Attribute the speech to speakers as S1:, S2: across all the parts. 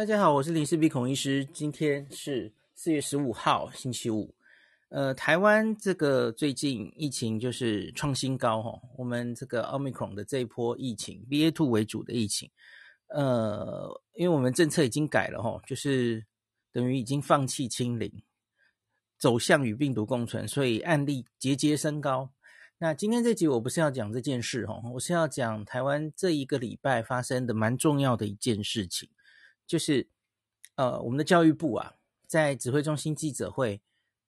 S1: 大家好，我是林氏璧孔医师。今天是四月十五号，星期五。呃，台湾这个最近疫情就是创新高哈。我们这个奥密克戎的这一波疫情，BA two 为主的疫情，呃，因为我们政策已经改了哈，就是等于已经放弃清零，走向与病毒共存，所以案例节节升高。那今天这集我不是要讲这件事哈，我是要讲台湾这一个礼拜发生的蛮重要的一件事情。就是，呃，我们的教育部啊，在指挥中心记者会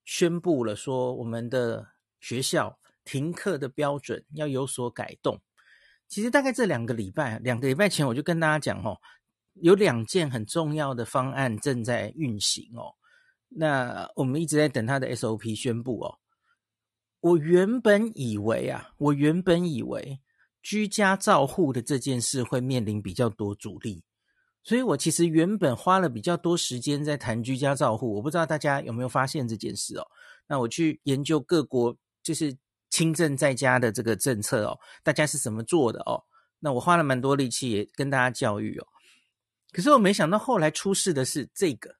S1: 宣布了，说我们的学校停课的标准要有所改动。其实大概这两个礼拜，两个礼拜前我就跟大家讲哦，有两件很重要的方案正在运行哦。那我们一直在等他的 SOP 宣布哦。我原本以为啊，我原本以为居家照护的这件事会面临比较多阻力。所以我其实原本花了比较多时间在谈居家照护，我不知道大家有没有发现这件事哦。那我去研究各国就是轻症在家的这个政策哦，大家是怎么做的哦？那我花了蛮多力气也跟大家教育哦。可是我没想到后来出事的是这个，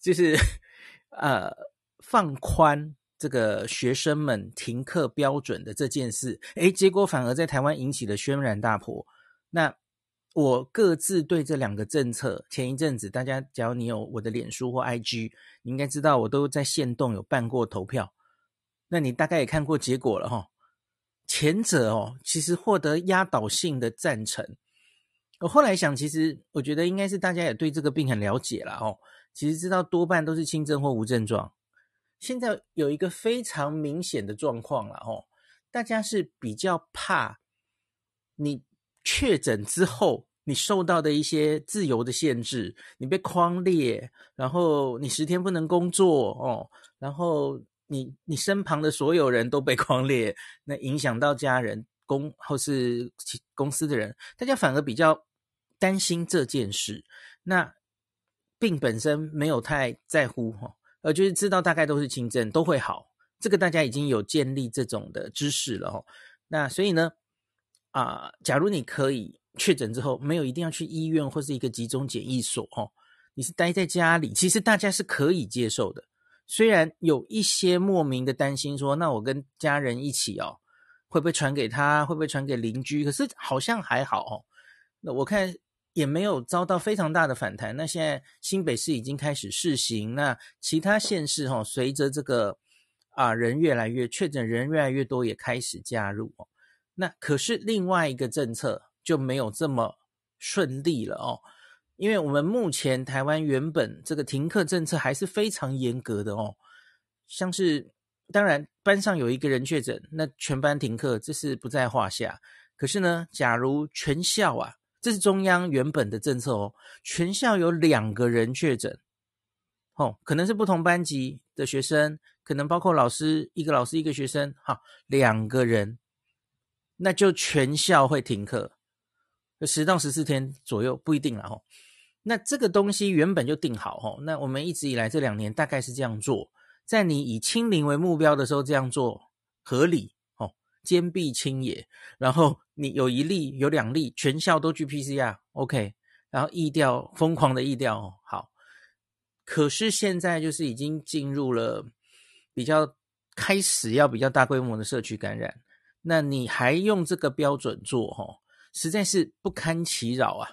S1: 就是 呃放宽这个学生们停课标准的这件事，诶，结果反而在台湾引起了轩然大波。那我各自对这两个政策，前一阵子大家，只要你有我的脸书或 IG，你应该知道我都在线动有办过投票。那你大概也看过结果了哈。前者哦，其实获得压倒性的赞成。我后来想，其实我觉得应该是大家也对这个病很了解了哦。其实知道多半都是轻症或无症状。现在有一个非常明显的状况了哦，大家是比较怕你。确诊之后，你受到的一些自由的限制，你被框列，然后你十天不能工作哦，然后你你身旁的所有人都被框列，那影响到家人、公或是公司的人，大家反而比较担心这件事。那病本身没有太在乎哈，呃，就是知道大概都是轻症，都会好，这个大家已经有建立这种的知识了哈。那所以呢？啊，假如你可以确诊之后没有一定要去医院或是一个集中检疫所哦，你是待在家里，其实大家是可以接受的。虽然有一些莫名的担心说，那我跟家人一起哦，会不会传给他，会不会传给邻居？可是好像还好哦。那我看也没有遭到非常大的反弹。那现在新北市已经开始试行，那其他县市哈，随着这个啊人越来越确诊，人越来越多，也开始加入。那可是另外一个政策就没有这么顺利了哦，因为我们目前台湾原本这个停课政策还是非常严格的哦，像是当然班上有一个人确诊，那全班停课这是不在话下。可是呢，假如全校啊，这是中央原本的政策哦，全校有两个人确诊，哦，可能是不同班级的学生，可能包括老师一个老师一个学生，哈，两个人。那就全校会停课，十到十四天左右不一定了哈。那这个东西原本就定好哈，那我们一直以来这两年大概是这样做，在你以清零为目标的时候这样做合理哦，坚壁清野。然后你有一例有两例，全校都去 PCR，OK，然后疫调疯狂的疫调哦，好。可是现在就是已经进入了比较开始要比较大规模的社区感染。那你还用这个标准做齁，实在是不堪其扰啊！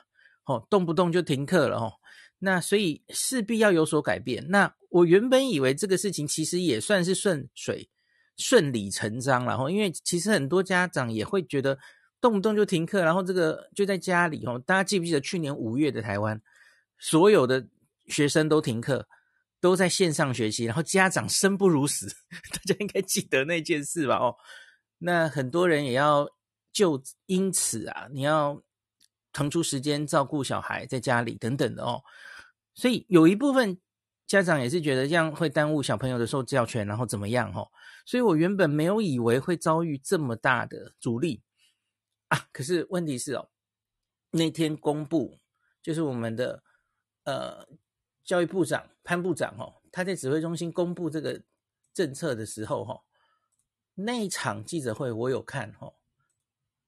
S1: 齁，动不动就停课了齁。那所以势必要有所改变。那我原本以为这个事情其实也算是顺水顺理成章了齁，因为其实很多家长也会觉得动不动就停课，然后这个就在家里齁。大家记不记得去年五月的台湾，所有的学生都停课，都在线上学习，然后家长生不如死，大家应该记得那件事吧？哦。那很多人也要就因此啊，你要腾出时间照顾小孩在家里等等的哦，所以有一部分家长也是觉得这样会耽误小朋友的受教权，然后怎么样哦？所以我原本没有以为会遭遇这么大的阻力啊，可是问题是哦，那天公布就是我们的呃教育部长潘部长哦，他在指挥中心公布这个政策的时候哈、哦。那一场记者会我有看哦，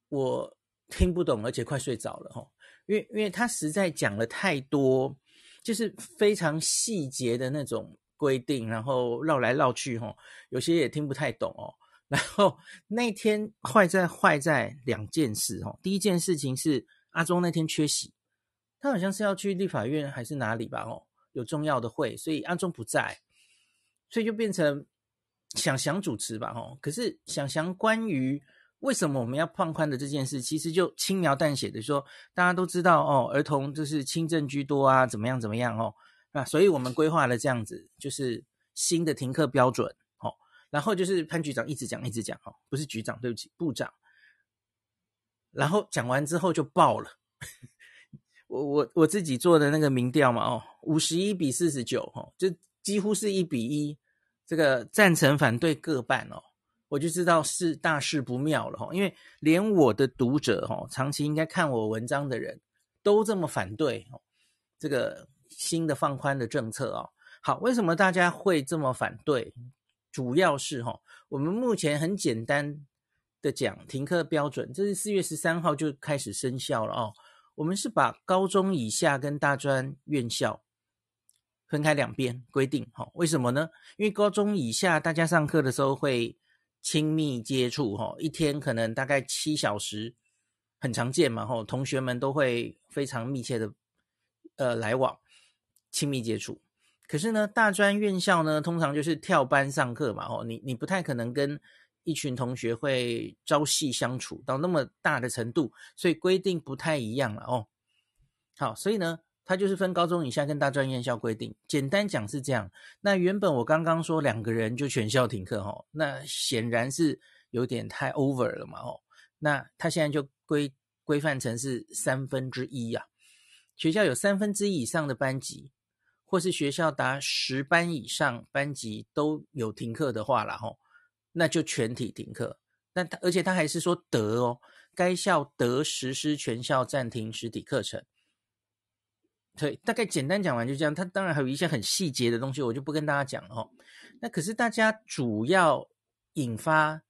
S1: 我听不懂，而且快睡着了齁，因为因为他实在讲了太多就是非常细节的那种规定，然后绕来绕去，吼，有些也听不太懂哦。然后那天坏在坏在两件事，哦，第一件事情是阿中那天缺席，他好像是要去立法院还是哪里吧，哦，有重要的会，所以阿中不在，所以就变成想想主持吧，吼。可是想想关于。为什么我们要放宽的这件事，其实就轻描淡写的说，大家都知道哦，儿童就是轻症居多啊，怎么样怎么样哦，那所以我们规划了这样子，就是新的停课标准哦，然后就是潘局长一直讲一直讲哦，不是局长，对不起，部长，然后讲完之后就爆了，我我我自己做的那个民调嘛哦，五十一比四十九哦，就几乎是一比一，这个赞成反对各半哦。我就知道是大事不妙了哈，因为连我的读者哈，长期应该看我文章的人都这么反对这个新的放宽的政策哦。好，为什么大家会这么反对？主要是哈，我们目前很简单的讲停课标准，这是四月十三号就开始生效了哦。我们是把高中以下跟大专院校分开两边规定哈。为什么呢？因为高中以下大家上课的时候会。亲密接触，哈，一天可能大概七小时，很常见嘛，哈，同学们都会非常密切的，呃，来往，亲密接触。可是呢，大专院校呢，通常就是跳班上课嘛，哦，你你不太可能跟一群同学会朝夕相处到那么大的程度，所以规定不太一样了哦。好，所以呢。它就是分高中以下跟大专院校规定，简单讲是这样。那原本我刚刚说两个人就全校停课哈，那显然是有点太 over 了嘛哦。那他现在就规规范成是三分之一呀。学校有三分之一以上的班级，或是学校达十班以上班级都有停课的话了哈，那就全体停课。那他而且他还是说得哦，该校得实施全校暂停实体课程。对，大概简单讲完就这样。它当然还有一些很细节的东西，我就不跟大家讲了哦。那可是大家主要引发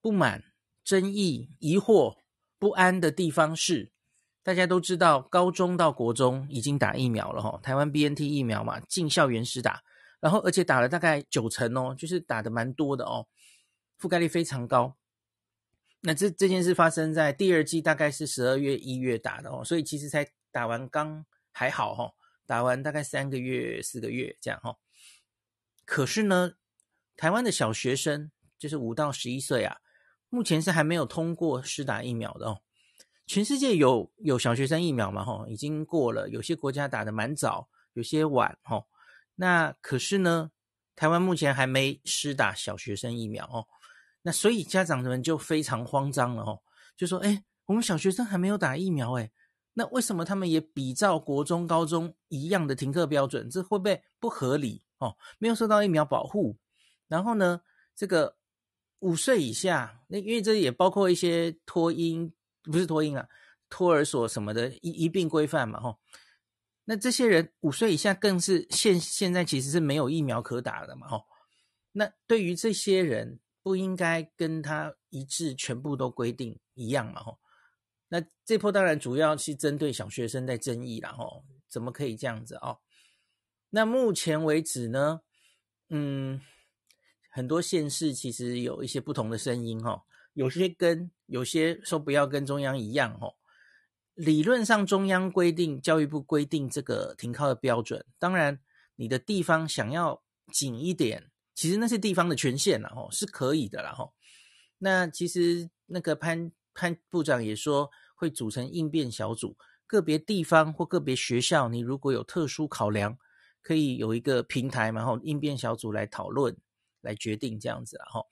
S1: 不满、争议、疑惑、不安的地方是，大家都知道高中到国中已经打疫苗了哈，台湾 BNT 疫苗嘛，进校园时打，然后而且打了大概九成哦，就是打的蛮多的哦，覆盖率非常高。那这这件事发生在第二季，大概是十二月、一月打的哦，所以其实才打完刚。还好哈，打完大概三个月、四个月这样哈。可是呢，台湾的小学生就是五到十一岁啊，目前是还没有通过施打疫苗的哦。全世界有有小学生疫苗嘛？哈，已经过了，有些国家打得蛮早，有些晚哈。那可是呢，台湾目前还没施打小学生疫苗哦。那所以家长们就非常慌张了哦，就说：哎，我们小学生还没有打疫苗哎。那为什么他们也比照国中、高中一样的停课标准？这会不会不合理哦？没有受到疫苗保护，然后呢，这个五岁以下，那因为这也包括一些托婴，不是托婴啊，托儿所什么的一一并规范嘛，吼。那这些人五岁以下更是现现在其实是没有疫苗可打的嘛，吼。那对于这些人，不应该跟他一致，全部都规定一样嘛，吼。那这波当然主要是针对小学生在争议了，吼，怎么可以这样子哦？那目前为止呢，嗯，很多县市其实有一些不同的声音，哈，有些跟有些说不要跟中央一样，吼。理论上中央规定，教育部规定这个停靠的标准，当然你的地方想要紧一点，其实那是地方的权限啦，吼，是可以的啦，吼。那其实那个潘。潘部长也说会组成应变小组，个别地方或个别学校，你如果有特殊考量，可以有一个平台，然后应变小组来讨论、来决定这样子啊。哈，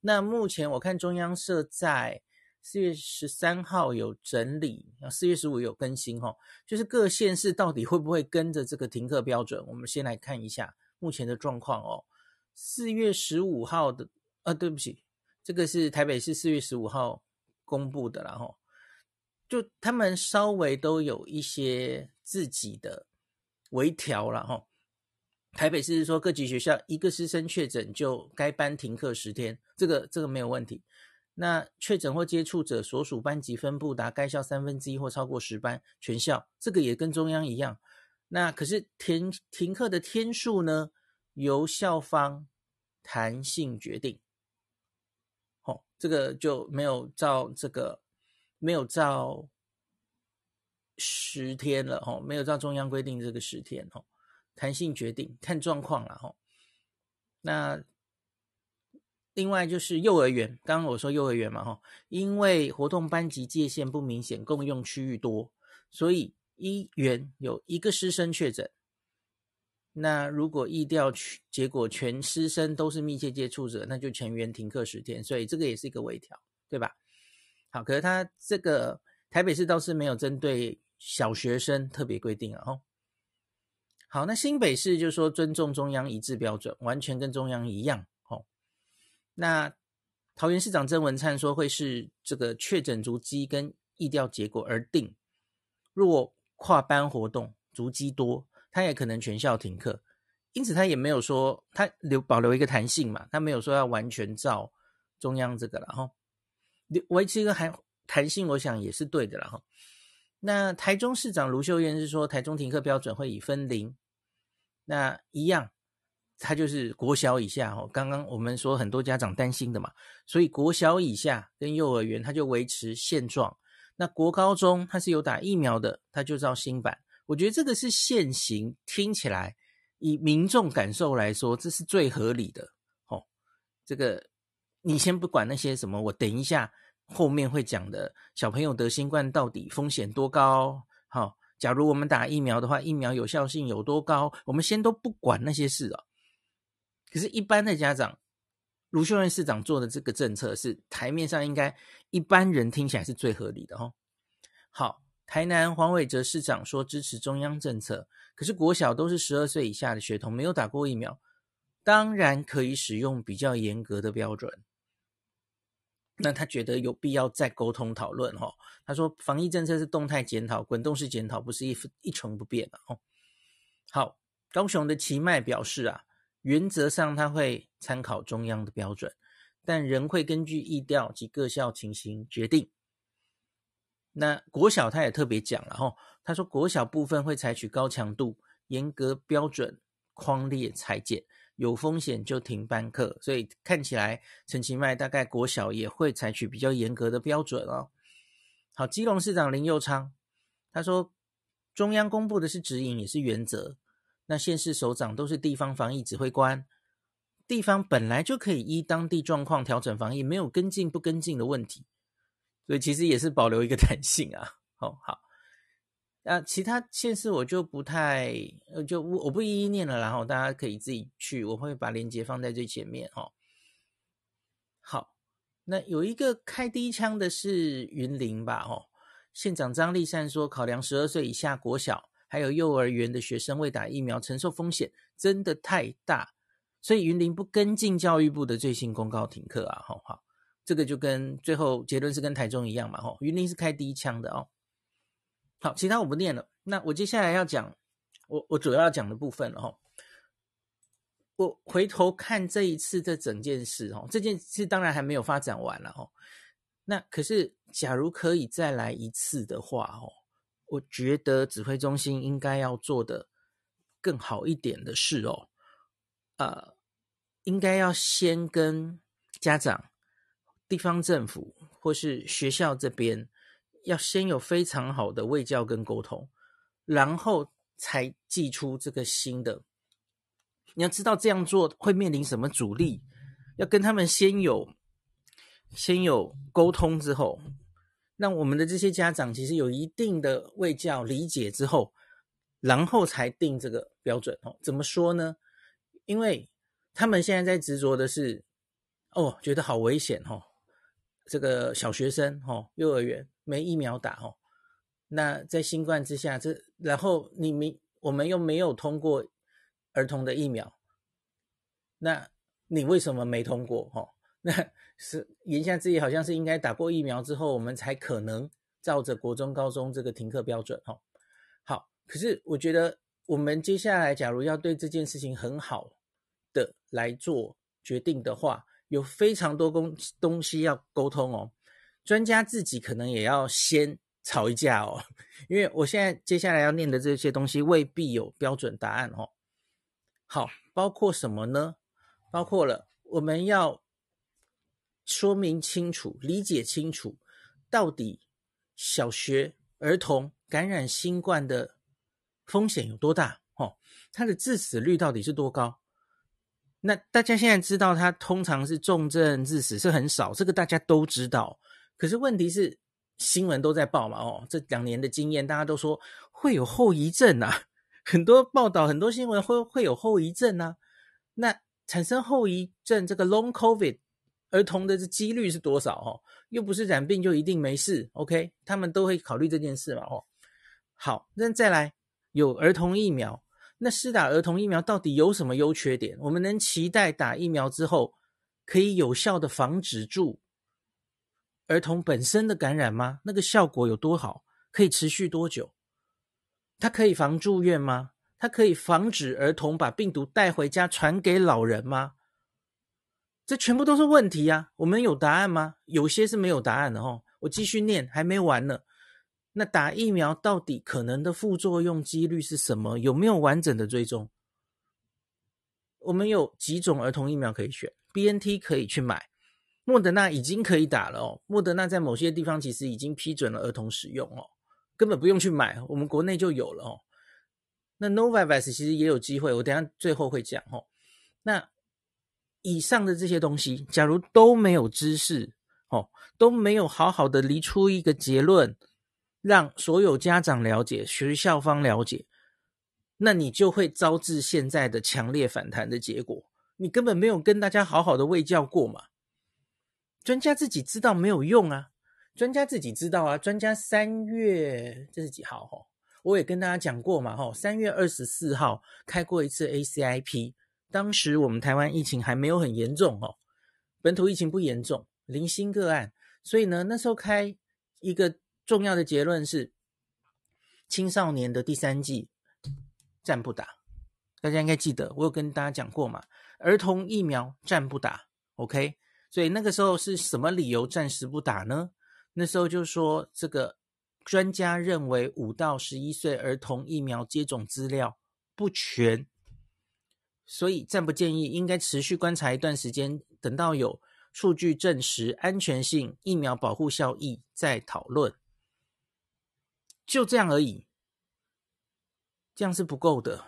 S1: 那目前我看中央社在四月十三号有整理，四月十五有更新哈，就是各县市到底会不会跟着这个停课标准？我们先来看一下目前的状况哦。四月十五号的，啊，对不起，这个是台北市四月十五号。公布的，然后就他们稍微都有一些自己的微调了哈。台北市说各级学校一个师生确诊就该班停课十天，这个这个没有问题。那确诊或接触者所属班级分布达该校三分之一或超过十班，全校这个也跟中央一样。那可是停停课的天数呢，由校方弹性决定。这个就没有照这个没有照十天了哦，没有照中央规定这个十天哦，弹性决定看状况了哦。那另外就是幼儿园，刚刚我说幼儿园嘛哈，因为活动班级界限不明显，共用区域多，所以。一园有一个师生确诊，那如果疫调结果全师生都是密切接触者，那就全员停课十天，所以这个也是一个微调，对吧？好，可是他这个台北市倒是没有针对小学生特别规定。哦，好，那新北市就说尊重中央一致标准，完全跟中央一样。哦，那桃园市长郑文灿说会是这个确诊足迹跟疫调结果而定，若跨班活动足迹多，他也可能全校停课，因此他也没有说他留保留一个弹性嘛，他没有说要完全照中央这个了哈，维持一个还弹性，我想也是对的了哈。那台中市长卢秀燕是说，台中停课标准会以分零，那一样，他就是国小以下哦。刚刚我们说很多家长担心的嘛，所以国小以下跟幼儿园他就维持现状。那国高中他是有打疫苗的，他就照新版。我觉得这个是现行，听起来以民众感受来说，这是最合理的。哦，这个你先不管那些什么，我等一下后面会讲的，小朋友得新冠到底风险多高？好、假如我们打疫苗的话，疫苗有效性有多高？我们先都不管那些事哦。可是，一般的家长。卢秀燕市长做的这个政策是台面上应该一般人听起来是最合理的哦。好，台南黄伟哲市长说支持中央政策，可是国小都是十二岁以下的学童，没有打过疫苗，当然可以使用比较严格的标准。那他觉得有必要再沟通讨论哈。他说防疫政策是动态检讨、滚动式检讨，不是一一成不变的哦。好，高雄的奇迈表示啊。原则上，他会参考中央的标准，但仍会根据疫调及各校情形决定。那国小他也特别讲了哈，他说国小部分会采取高强度、严格标准框列采检，有风险就停班课。所以看起来陈其迈大概国小也会采取比较严格的标准哦。好，基隆市长林佑昌他说，中央公布的是指引，也是原则。那县市首长都是地方防疫指挥官，地方本来就可以依当地状况调整防疫，没有跟进不跟进的问题，所以其实也是保留一个 弹性啊。哦，好，那其他县市我就不太，就我我不一一念了，然后大家可以自己去，我会把链接放在最前面哦。好，那有一个开第一枪的是云林吧？哦，县长张立善说，考量十二岁以下国小。还有幼儿园的学生未打疫苗，承受风险真的太大，所以云林不跟进教育部的最新公告停课啊，好好，这个就跟最后结论是跟台中一样嘛，吼，云林是开第一枪的哦。好，其他我不念了，那我接下来要讲我我主要要讲的部分了吼。我回头看这一次这整件事哦，这件事当然还没有发展完了哦。那可是假如可以再来一次的话哦。我觉得指挥中心应该要做的更好一点的事哦，呃，应该要先跟家长、地方政府或是学校这边要先有非常好的卫教跟沟通，然后才寄出这个新的。你要知道这样做会面临什么阻力，要跟他们先有先有沟通之后。让我们的这些家长其实有一定的卫教理解之后，然后才定这个标准哦。怎么说呢？因为他们现在在执着的是，哦，觉得好危险哦。这个小学生哦，幼儿园没疫苗打哦。那在新冠之下，这然后你没我们又没有通过儿童的疫苗，那你为什么没通过哦？那是言下之意，好像是应该打过疫苗之后，我们才可能照着国中、高中这个停课标准哦。好，可是我觉得我们接下来，假如要对这件事情很好的来做决定的话，有非常多东东西要沟通哦。专家自己可能也要先吵一架哦，因为我现在接下来要念的这些东西未必有标准答案哦。好，包括什么呢？包括了我们要说明清楚、理解清楚，到底小学儿童感染新冠的风险有多大？哦，它的致死率到底是多高？那大家现在知道，它通常是重症致死是很少，这个大家都知道。可是问题是，新闻都在报嘛，哦，这两年的经验，大家都说会有后遗症啊，很多报道，很多新闻会会有后遗症啊。那产生后遗症这个 Long COVID 儿童的这几率是多少？哦，又不是染病就一定没事。OK，他们都会考虑这件事嘛，哦。好，那再来有儿童疫苗。那施打儿童疫苗到底有什么优缺点？我们能期待打疫苗之后可以有效的防止住儿童本身的感染吗？那个效果有多好？可以持续多久？它可以防住院吗？它可以防止儿童把病毒带回家传给老人吗？这全部都是问题呀！我们有答案吗？有些是没有答案的哦。我继续念，还没完呢。那打疫苗到底可能的副作用几率是什么？有没有完整的追踪？我们有几种儿童疫苗可以选？BNT 可以去买，莫德纳已经可以打了哦。莫德纳在某些地方其实已经批准了儿童使用哦，根本不用去买，我们国内就有了哦。那 Novavax 其实也有机会，我等下最后会讲哦。那以上的这些东西，假如都没有知识哦，都没有好好的离出一个结论。让所有家长了解，学校方了解，那你就会招致现在的强烈反弹的结果。你根本没有跟大家好好的卫教过嘛？专家自己知道没有用啊，专家自己知道啊。专家三月这是几号？哈，我也跟大家讲过嘛，哈，三月二十四号开过一次 ACIP，当时我们台湾疫情还没有很严重哦，本土疫情不严重，零星个案，所以呢，那时候开一个。重要的结论是，青少年的第三季暂不打。大家应该记得，我有跟大家讲过嘛，儿童疫苗暂不打。OK，所以那个时候是什么理由暂时不打呢？那时候就说，这个专家认为五到十一岁儿童疫苗接种资料不全，所以暂不建议，应该持续观察一段时间，等到有数据证实安全性、疫苗保护效益再讨论。就这样而已，这样是不够的，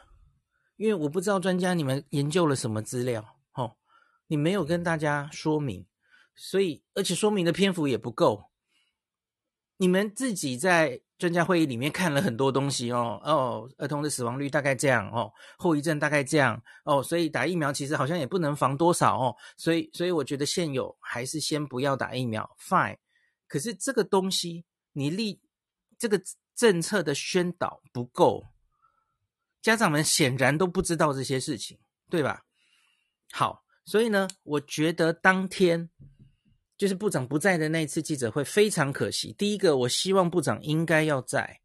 S1: 因为我不知道专家你们研究了什么资料，哦，你没有跟大家说明，所以而且说明的篇幅也不够，你们自己在专家会议里面看了很多东西哦，哦，儿童的死亡率大概这样哦，后遗症大概这样哦，所以打疫苗其实好像也不能防多少哦，所以所以我觉得现有还是先不要打疫苗，fine，可是这个东西你立这个。政策的宣导不够，家长们显然都不知道这些事情，对吧？好，所以呢，我觉得当天就是部长不在的那一次记者会非常可惜。第一个，我希望部长应该要在，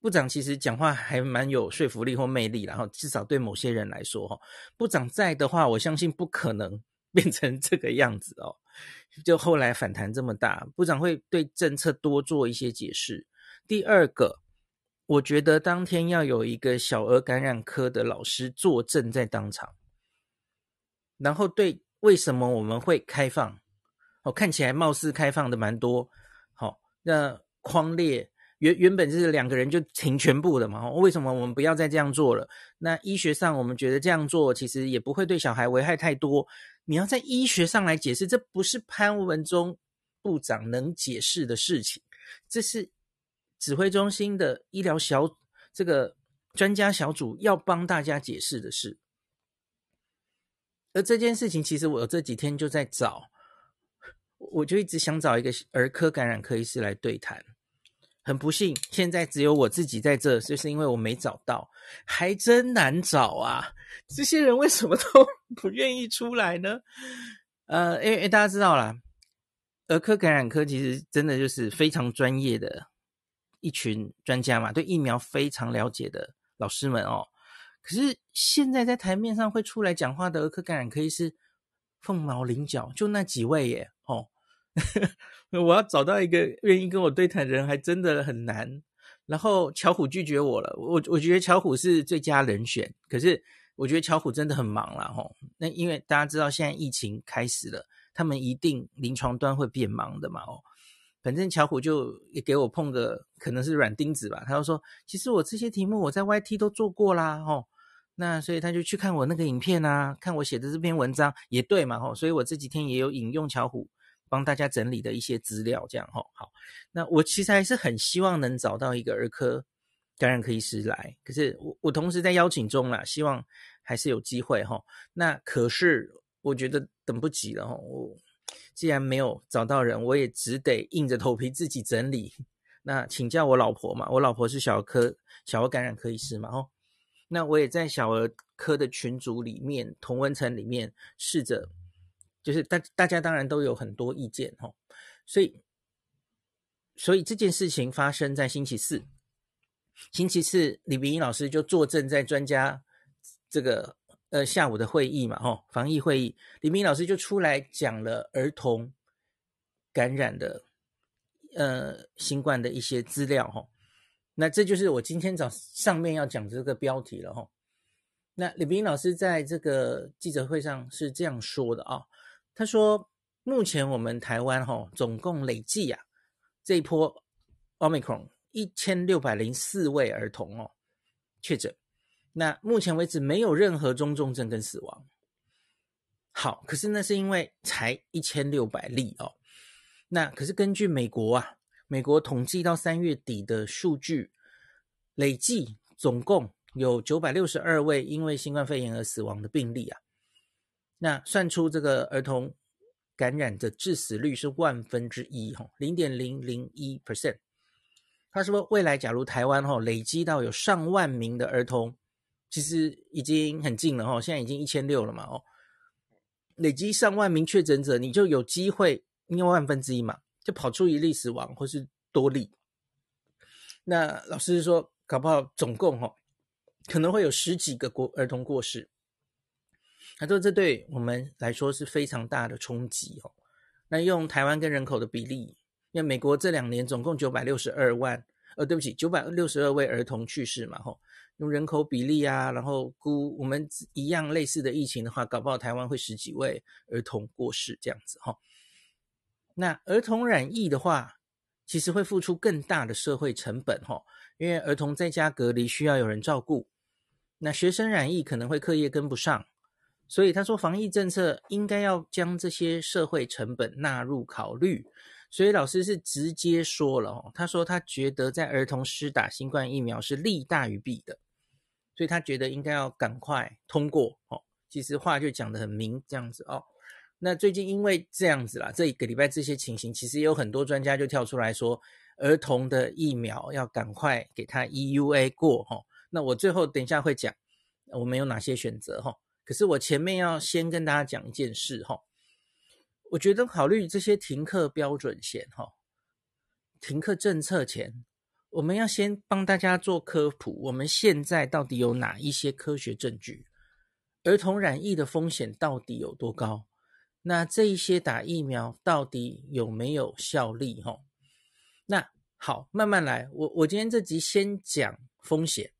S1: 部长其实讲话还蛮有说服力或魅力，然后至少对某些人来说，哈，部长在的话，我相信不可能 变成这个样子哦。就后来反弹这么大，部长会对政策多做一些解释。第二个，我觉得当天要有一个小儿感染科的老师坐镇在当场，然后对为什么我们会开放，哦，看起来貌似开放的蛮多，好、哦，那匡列原原本就是两个人就停全部的嘛，为什么我们不要再这样做了？那医学上我们觉得这样做其实也不会对小孩危害太多，你要在医学上来解释，这不是潘文忠部长能解释的事情，这是。指挥中心的医疗小这个专家小组要帮大家解释的事，而这件事情其实我这几天就在找，我就一直想找一个儿科感染科医师来对谈。很不幸，现在只有我自己在这，就是因为我没找到，还真难找啊！这些人为什么都 不愿意出来呢？呃，因为大家知道啦，儿科感染科其实真的就是非常专业的。一群专家嘛，对疫苗非常了解的老师们哦。可是现在在台面上会出来讲话的儿科感染科医师凤毛麟角，就那几位耶哦。我要找到一个愿意跟我对谈的人，还真的很难。然后巧虎拒绝我了，我我觉得巧虎是最佳人选，可是我觉得巧虎真的很忙了吼。那因为大家知道现在疫情开始了，他们一定临床端会变忙的嘛哦。反正巧虎就也给我碰个可能是软钉子吧，他就说，其实我这些题目我在 YT 都做过啦吼。那所以他就去看我那个影片啊，看我写的这篇文章也对嘛吼。所以我这几天也有引用巧虎。帮大家整理的一些资料，这样哈好。那我其实还是很希望能找到一个儿科感染科医师来，可是我我同时在邀请中啦，希望还是有机会哈。那可是我觉得等不及了哈。我既然没有找到人，我也只得硬着头皮自己整理。那请教我老婆嘛，我老婆是小儿科小儿感染科医师嘛哦。那我也在小儿科的群组里面同温层里面试着。就是大大家当然都有很多意见哈，所以所以这件事情发生在星期四，星期四李秉颖老师就坐镇在专家这个呃下午的会议嘛哈，防疫会议，李秉颖老师就出来讲了儿童感染的呃新冠的一些资料哈，那这就是我今天早上面要讲这个标题了哈。那李秉颖老师在这个记者会上是这样说的啊。他说：“目前我们台湾哈，总共累计呀、这一波 Omicron 一千六百零四位儿童哦确诊。那目前为止没有任何中重症跟死亡。好，可是那是因为才一千六百例哦。那可是根据美国啊，美国统计到三月底的数据，累计总共有九百六十二位因为新冠肺炎而死亡的病例啊。”那算出这个儿童感染的致死率是万分之一，哈，零点零零一 percent。他说，未来假如台湾哈累积到有上万名的儿童，其实已经很近了哈，现在已经一千六了嘛，哦，累积上万名确诊者，你就有机会，因为万分之一嘛，就跑出一例死亡或是多例。那老师说，搞不好总共哈可能会有十几个过儿童过世。他说：“这对我们来说是非常大的冲击哦。那用台湾跟人口的比例，因为美国这两年总共九百六十二万，呃，对不起，九百六十二位儿童去世嘛，吼。用人口比例啊，然后估我们一样类似的疫情的话，搞不好台湾会十几位儿童过世这样子，哈。那儿童染疫的话，其实会付出更大的社会成本，哈，因为儿童在家隔离需要有人照顾，那学生染疫可能会课业跟不上。”所以他说，防疫政策应该要将这些社会成本纳入考虑。所以老师是直接说了哦，他说他觉得在儿童施打新冠疫苗是利大于弊的，所以他觉得应该要赶快通过哦。其实话就讲得很明这样子哦。那最近因为这样子啦，这一个礼拜这些情形，其实也有很多专家就跳出来说，儿童的疫苗要赶快给他 EUA 过哈。那我最后等一下会讲我们有哪些选择哈。可是我前面要先跟大家讲一件事哈，我觉得考虑这些停课标准前哈，停课政策前，我们要先帮大家做科普，我们现在到底有哪一些科学证据？儿童染疫的风险到底有多高？那这一些打疫苗到底有没有效力？哈，那好，慢慢来。我我今天这集先讲风险，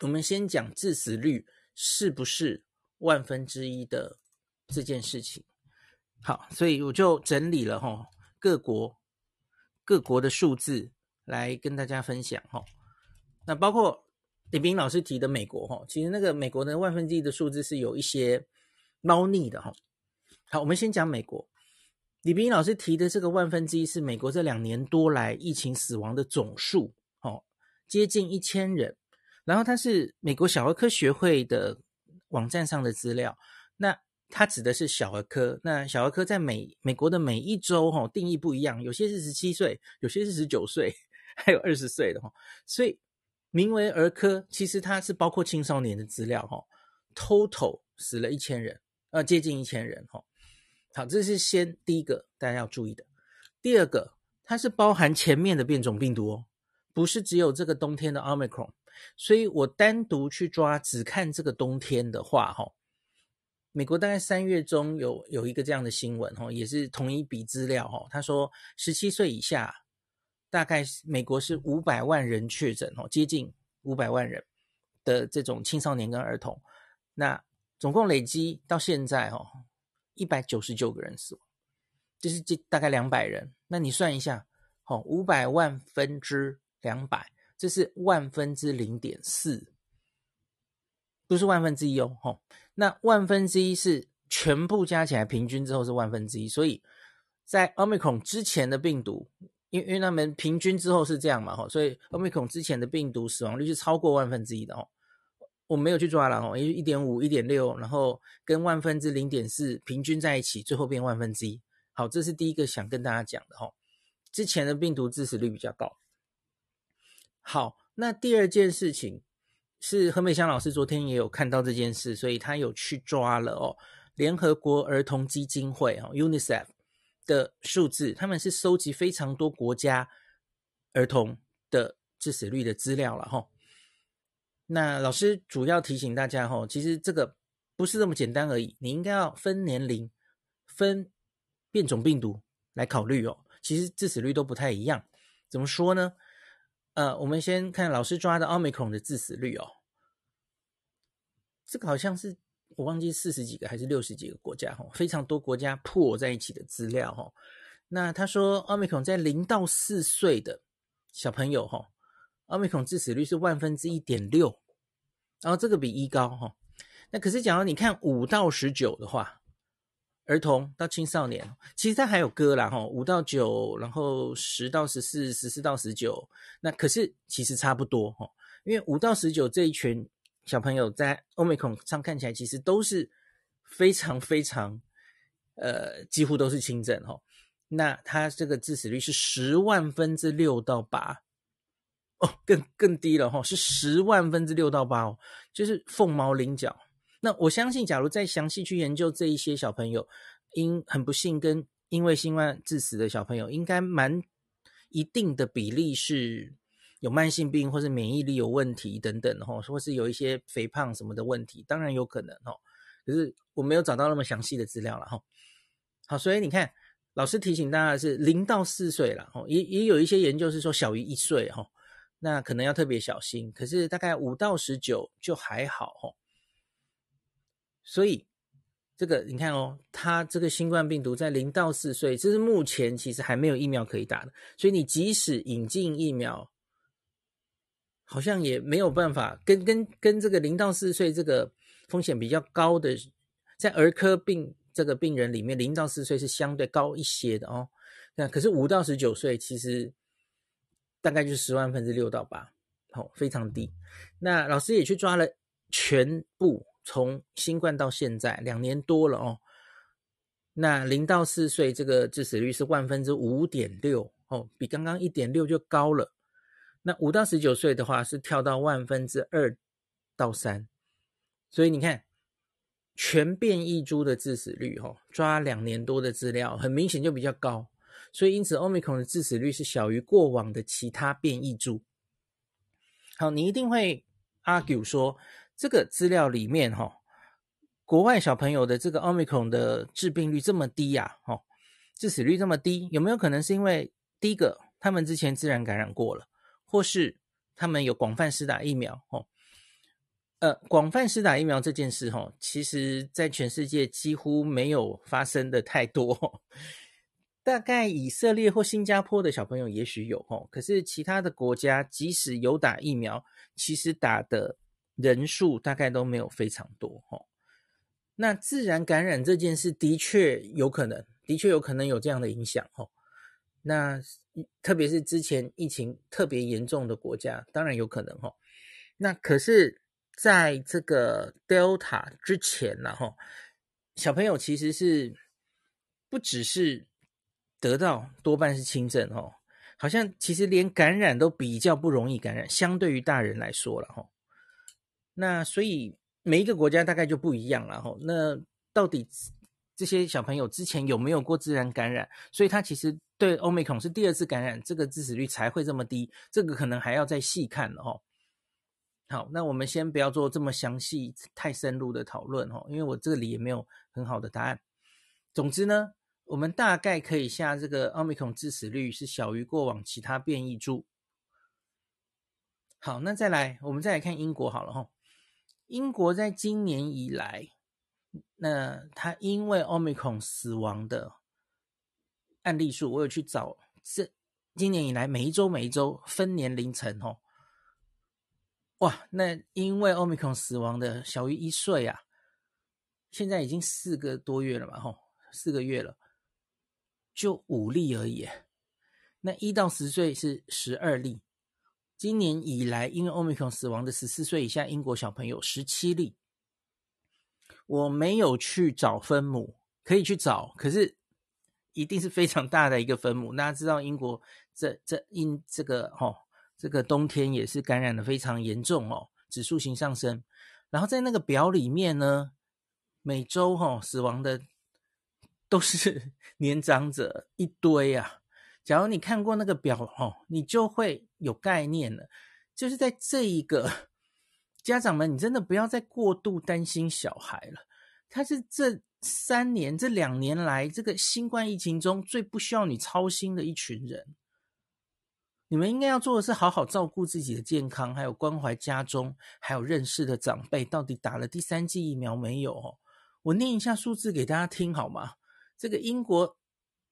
S1: 我们先讲致死率是不是？万分之一的这件事情，好，所以我就整理了哈各国各国的数字来跟大家分享哈。那包括李斌老师提的美国哈，其实那个美国的万分之一的数字是有一些猫腻的哈。好，我们先讲美国，李斌老师提的这个万分之一是美国这两年多来疫情死亡的总数，哦，接近一千人。然后他是美国小儿科学会的。网站上的资料，那它指的是小儿科。那小儿科在美美国的每一周哈定义不一样，有些是十七岁，有些是十九岁，还有二十岁的哈。所以名为儿科，其实它是包括青少年的资料哈。Total 死了一千人，呃，接近一千人哈。好，这是先第一个大家要注意的。第二个，它是包含前面的变种病毒哦，不是只有这个冬天的 Omicron。所以我单独去抓，只看这个冬天的话，哈，美国大概三月中有有一个这样的新闻哈，也是同一笔资料哈，他说十七岁以下大概美国是五百万人确诊哦，接近五百万人的这种青少年跟儿童，那总共累积到现在哦，一百九十九个人死亡，就是这大概两百人，那你算一下，哦，五百万分之两百，这是万分之零点四。不是万分之一哦，吼，那万分之一是全部加起来平均之后是万分之一，所以在 Omicron 之前的病毒，因因为他们平均之后是这样嘛，哈，所以 Omicron 之前的病毒死亡率是超过万分之一的哦。我没有去抓了哦，因为一点五、一点六，然后跟万分之零点四平均在一起，最后变万分之一。好，这是第一个想跟大家讲的吼，之前的病毒致死率比较高。好，那第二件事情。是何美香老师昨天也有看到这件事，所以他有去抓了哦。联合国儿童基金会哦 （UNICEF） 的数字，他们是收集非常多国家儿童的致死率的资料了哈。那老师主要提醒大家哈，其实这个不是这么简单而已，你应该要分年龄、分变种病毒来考虑哦。其实致死率都不太一样，怎么说呢？呃，我们先看老师抓的奥密克戎的致死率哦，这个好像是我忘记四十几个还是六十几个国家哈，非常多国家破在一起的资料哈。那他说奥密克戎在零到四岁的小朋友哈，奥密克戎致死率是万分之一点六，然后这个比一高哈。那可是假如你看五到十九的话。儿童到青少年，其实它还有割啦哈，五到九，然后十到十四，十四到十九，那可是其实差不多哈，因为五到十九这一群小朋友在 Omicron 上看起来其实都是非常非常，呃，几乎都是轻症哈，那它这个致死率是十万分之六到八，哦，更更低了哈，是十万分之六到八哦，就是凤毛麟角。那我相信，假如再详细去研究这一些小朋友，因很不幸跟因为新冠致死的小朋友，应该蛮一定的比例是有慢性病或是免疫力有问题等等哈，或是有一些肥胖什么的问题，当然有可能哈，可是我没有找到那么详细的资料了哈。好，所以你看，老师提醒大家的是零到四岁了哈，也也有一些研究是说小于一岁哈，那可能要特别小心。可是大概五到十九就还好吼。所以，这个你看哦，它这个新冠病毒在零到四岁，这是目前其实还没有疫苗可以打的。所以你即使引进疫苗，好像也没有办法跟跟跟这个零到四岁这个风险比较高的，在儿科病这个病人里面，零到四岁是相对高一些的哦。那可是五到十九岁，其实大概就是十万分之六到八，哦，非常低。那老师也去抓了全部。从新冠到现在两年多了哦，那零到四岁这个致死率是万分之五点六哦，比刚刚一点六就高了。那五到十九岁的话是跳到万分之二到三，所以你看全变异株的致死率哦，抓两年多的资料，很明显就比较高。所以因此，Omicron 的致死率是小于过往的其他变异株。好，你一定会 argue 说。这个资料里面，哈，国外小朋友的这个 Omicron 的致病率这么低呀，哈，致死率这么低，有没有可能是因为第一个他们之前自然感染过了，或是他们有广泛施打疫苗？哦，呃，广泛施打疫苗这件事，哈，其实在全世界几乎没有发生的太多，大概以色列或新加坡的小朋友也许有，哦，可是其他的国家即使有打疫苗，其实打的。人数大概都没有非常多哈，那自然感染这件事的确有可能，的确有可能有这样的影响哈。那特别是之前疫情特别严重的国家，当然有可能哈。那可是在这个 Delta 之前呢哈，小朋友其实是不只是得到多半是轻症哦，好像其实连感染都比较不容易感染，相对于大人来说了哈。那所以每一个国家大概就不一样了哈。那到底这些小朋友之前有没有过自然感染？所以他其实对 Omicron 是第二次感染，这个致死率才会这么低。这个可能还要再细看哦。好，那我们先不要做这么详细、太深入的讨论哈，因为我这里也没有很好的答案。总之呢，我们大概可以下这个奥密克戎致死率是小于过往其他变异株。好，那再来，我们再来看英国好了哈。英国在今年以来，那它因为奥密克戎死亡的案例数，我有去找，这今年以来每一周每一周分年龄层哦。哇，那因为奥密克戎死亡的小于一岁啊，现在已经四个多月了嘛，吼，四个月了，就五例而已。那一到十岁是十二例。今年以来，因为 Omicron 死亡的十四岁以下英国小朋友十七例，我没有去找分母，可以去找，可是一定是非常大的一个分母。大家知道英国这这因这个哦，这个冬天也是感染的非常严重哦，指数型上升。然后在那个表里面呢，每周哈死亡的都是 年长者一堆啊。假如你看过那个表哦，你就会有概念了。就是在这一个家长们，你真的不要再过度担心小孩了。他是这三年、这两年来这个新冠疫情中最不需要你操心的一群人。你们应该要做的是好好照顾自己的健康，还有关怀家中还有认识的长辈，到底打了第三剂疫苗没有？哦，我念一下数字给大家听好吗？这个英国。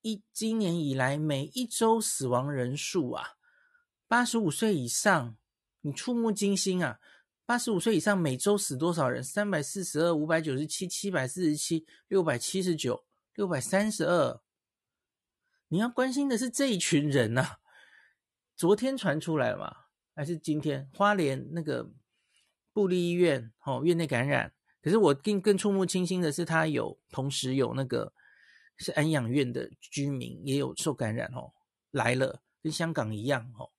S1: 一今年以来每一周死亡人数啊，八十五岁以上，你触目惊心啊！八十五岁以上每周死多少人？三百四十二、五百九十七、七百四十七、六百七十九、六百三十二。你要关心的是这一群人呐、昨天传出来了嘛？还是今天？花莲那个布立医院哦，院内感染。可是我更更触目惊心的是，他有同时有那个。是安养院的居民也有受感染哦，来了跟香港一样哦。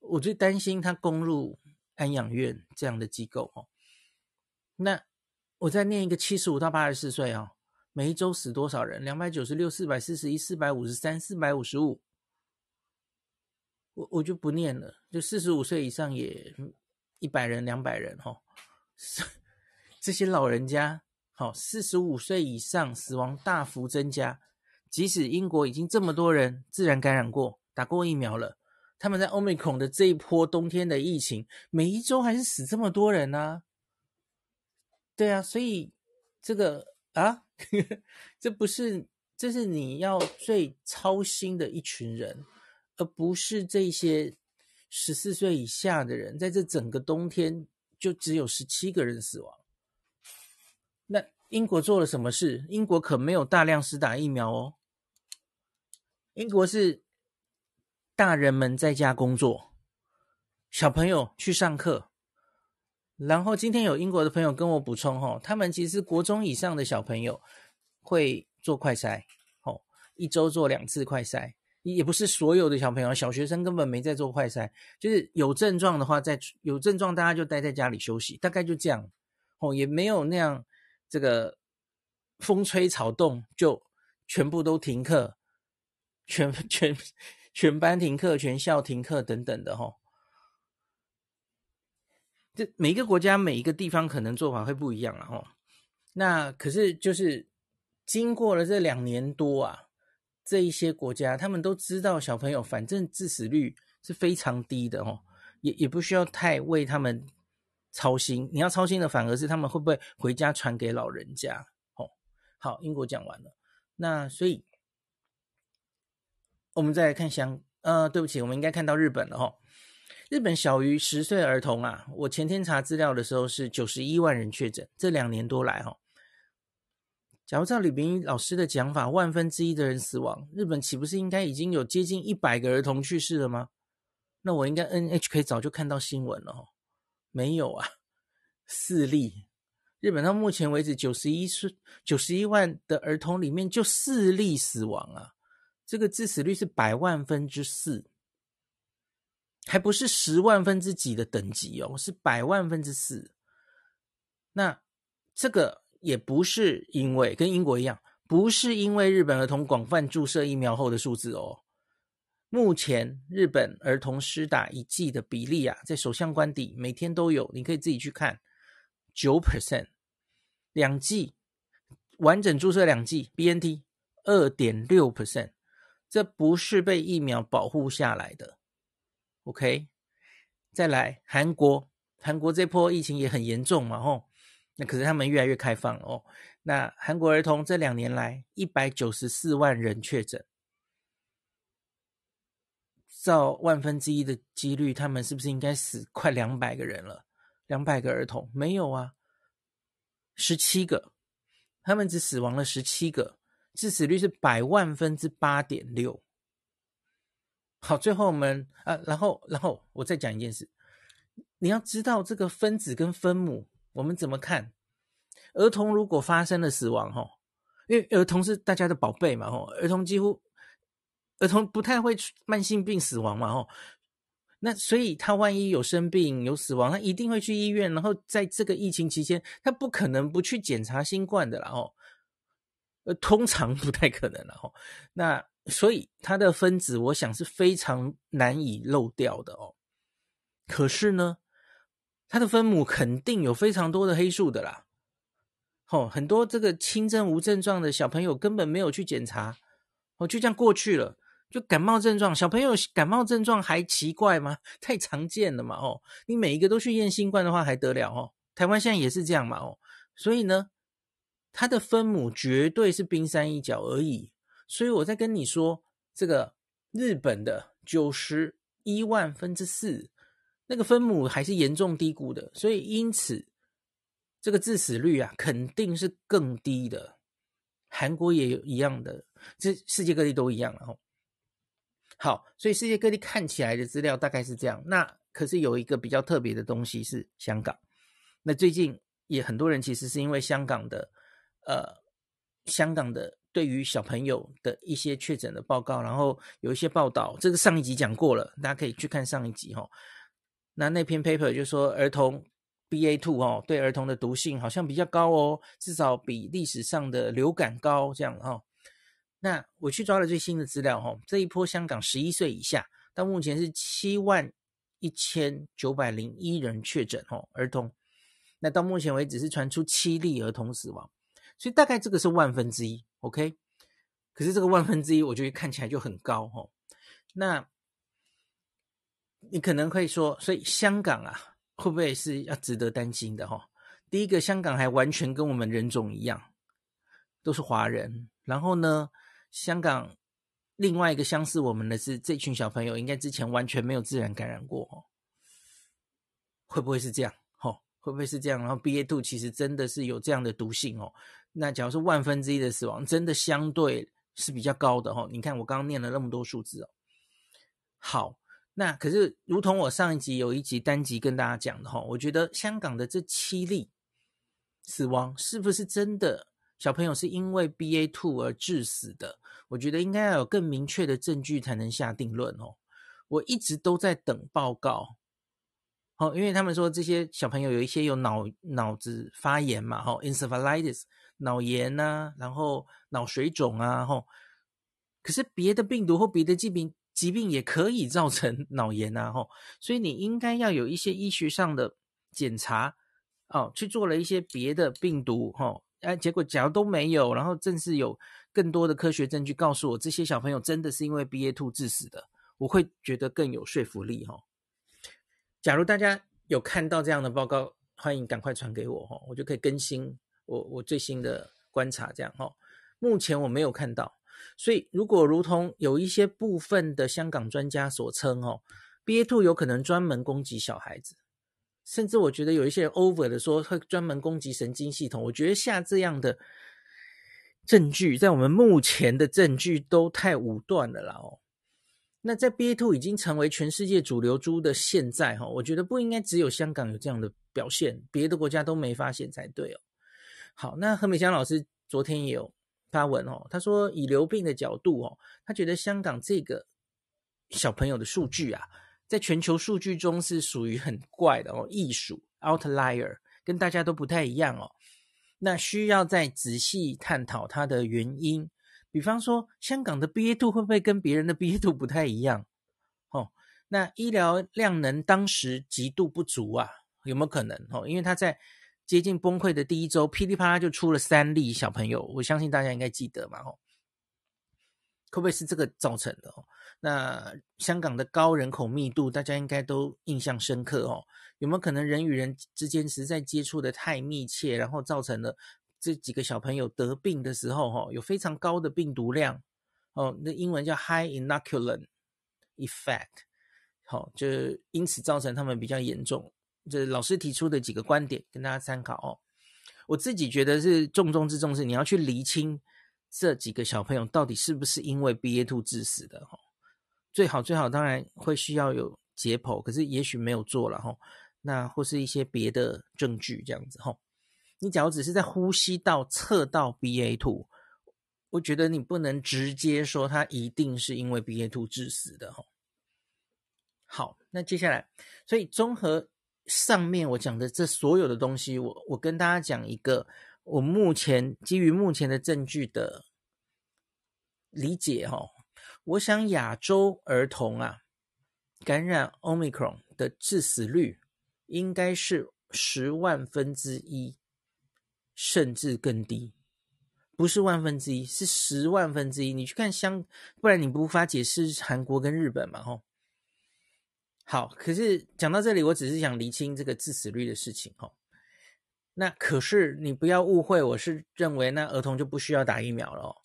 S1: 我最担心他攻入安养院这样的机构哦。那我再念一个七十五到八十四岁哦，每一周死多少人？两百九十六、四百四十一、四百五十三、四百五十五。我我就不念了，就四十五岁以上也一百人、两百人哦。这些老人家。好，四十五岁以上死亡大幅增加，即使英国已经这么多人自然感染过、打过疫苗了，他们在 Omicron 的这一波冬天的疫情，每一周还是死这么多人呢、啊？对啊，所以这个啊，这不是，这是你要最操心的一群人，而不是这些十四岁以下的人，在这整个冬天就只有十七个人死亡。那英国做了什么事？英国可没有大量施打疫苗哦。英国是大人们在家工作，小朋友去上课。然后今天有英国的朋友跟我补充，哦，他们其实国中以上的小朋友会做快筛，哦，一周做两次快筛，也不是所有的小朋友，小学生根本没在做快筛，就是有症状的话，在有症状大家就待在家里休息，大概就这样，哦，也没有那样。这个风吹草动就全部都停课，全 全全班停课，全校停课等等的哦。这每个国家每一个地方可能做法会不一样啊齁。那可是就是经过了这两年多啊，这一些国家他们都知道小朋友反正致死率是非常低的哦，也也不需要太为他们。操心，你要操心的反而是他们会不会回家传给老人家。哦，好，英国讲完了，那所以我们再来看香，呃，对不起，我们应该看到日本了哈。日本小于十岁儿童啊，我前天查资料的时候是九十一万人确诊，这两年多来哈。假如照李明老师的讲法，万分之一的人死亡，日本岂不是应该已经有接近一百个儿童去世了吗？那我应该 NHK 早就看到新闻了哈。没有啊，四例。日本到目前为止，九十一岁、九十一万的儿童里面就四例死亡啊，这个致死率是百万分之四，还不是十万分之几的等级哦，是百万分之四。那这个也不是因为跟英国一样，不是因为日本儿童广泛注射疫苗后的数字哦，目前日本儿童施打一剂的比例啊，在首相官邸每天都有，你可以自己去看，九 percent，两剂完整注射两剂 BNT 二点六 percent，这不是被疫苗保护下来的。OK，再来韩国，韩国这波疫情也很严重嘛，吼，那可是他们越来越开放哦。那韩国儿童这两年来一百九十四万人确诊。照万分之一的几率，他们是不是应该死快两百个人了？两百个儿童没有啊，十七个，他们只死亡了十七个，致死率是百万分之八点六。好，最后我们啊，然后然后我再讲一件事，你要知道这个分子跟分母，我们怎么看？儿童如果发生了死亡，哈，因为儿童是大家的宝贝嘛，哈，儿童几乎。儿童不太会慢性病死亡嘛，吼，那所以他万一有生病有死亡，他一定会去医院，然后在这个疫情期间，他不可能不去检查新冠的啦，哦，呃，通常不太可能了，哦，那所以他的分子，我想是非常难以漏掉的哦。可是呢，他的分母肯定有非常多的黑数的啦，哦，很多这个轻症无症状的小朋友根本没有去检查，哦，就这样过去了。就感冒症状，小朋友感冒症状还奇怪吗？太常见了嘛！哦，你每一个都去验新冠的话还得了哦？台湾现在也是这样嘛！哦，所以呢，它的分母绝对是冰山一角而已。所以我在跟你说，这个日本的九十一万分之四，那个分母还是严重低估的，所以因此这个致死率啊，肯定是更低的。韩国也一样的，这世界各地都一样了哦。好，所以世界各地看起来的资料大概是这样。那可是有一个比较特别的东西是香港。那最近也很多人其实是因为香港的，呃，香港的对于小朋友的一些确诊的报告，然后有一些报道，这个上一集讲过了，大家可以去看上一集哈、哦。那那篇 paper 就说儿童 BA two 哦，对儿童的毒性好像比较高哦，至少比历史上的流感高这样哈。哦那我去抓了最新的资料，哈，这一波香港十一岁以下到目前是七万一千九百零一人确诊，哈，儿童。那到目前为止是传出七例儿童死亡，所以大概这个是万分之一，OK。可是这个万分之一，我觉得看起来就很高，哈。那你可能会说，所以香港啊，会不会是要值得担心的，哈？第一个，香港还完全跟我们人种一样，都是华人，然后呢，香港另外一个相似我们的是，这群小朋友应该之前完全没有自然感染过，会不会是这样？哦，会不会是这样？然后 BA two 其实真的是有这样的毒性哦。那假如是万分之一的死亡，真的相对是比较高的哦。你看我刚刚念了那么多数字哦。好，那可是如同我上一集有一集单集跟大家讲的哈，我觉得香港的这七例死亡是不是真的？小朋友是因为 BA.2 而致死的，我觉得应该要有更明确的证据才能下定论哦。我一直都在等报告，哦，因为他们说这些小朋友有一些有脑脑子发炎嘛，哦，encephalitis 脑炎呐、然后脑水肿啊，哈。可是别的病毒或别的疾病疾病也可以造成 脑炎呐，哈。所以你应该要有一些医学上的检查，哦，去做了一些别的病毒，哈。哎，结果假如都没有，然后正是有更多的科学证据告诉我，这些小朋友真的是因为 BA two 致死的，我会觉得更有说服力哈。假如大家有看到这样的报告，欢迎赶快传给我哈，我就可以更新我我最新的观察这样哈。目前我没有看到，所以如果如同有一些部分的香港专家所称哦，BA two 有可能专门攻击小孩子。甚至我觉得有一些人 over 的说会专门攻击神经系统，我觉得下这样的证据，在我们目前的证据都太武断了啦哦。那在 BA two 已经成为全世界主流株的现在哈，我觉得不应该只有香港有这样的表现，别的国家都没发现才对哦。好，那何美香老师昨天也有发文哦，他说以流病的角度哦，他觉得香港这个小朋友的数据啊。在全球数据中是属于很怪的哦，异数 outlier，跟大家都不太一样哦。那需要再仔细探讨它的原因。比方说，香港的 BA two 会不会跟别人的 BA two 不太一样？哦，那医疗量能当时极度不足啊，有没有可能？哦，因为他在接近崩溃的第一周，噼里啪啦就出了三例小朋友，我相信大家应该记得嘛，哦，会不会是这个造成的？哦，那香港的高人口密度，大家应该都印象深刻哦，有没有可能人与人之间实在接触的太密切，然后造成了？这几个小朋友得病的时候，哈，有非常高的病毒量，哦，那英文叫 high inoculum effect，好，就因此造成他们比较严重。这老师提出的几个观点，跟大家参考哦。我自己觉得是重中之重，是你要去厘清这几个小朋友到底是不是因为 B A two 致死的，哈。最好最好当然会需要有解剖，可是也许没有做了，哈。那或是一些别的证据这样子，哈。你假如只是在呼吸道测到 BA two，我觉得你不能直接说他一定是因为 BA two 致死的。好，那接下来，所以综合上面我讲的这所有的东西，我我跟大家讲一个我目前基于目前的证据的理解哈。我想亚洲儿童啊感染 Omicron 的致死率应该是十万分之一。甚至更低，不是万分之一，是十万分之一。你去看香，不然你无法解释韩国跟日本嘛？吼，好，可是讲到这里，我只是想厘清这个致死率的事情。吼，那可是你不要误会，我是认为那儿童就不需要打疫苗了，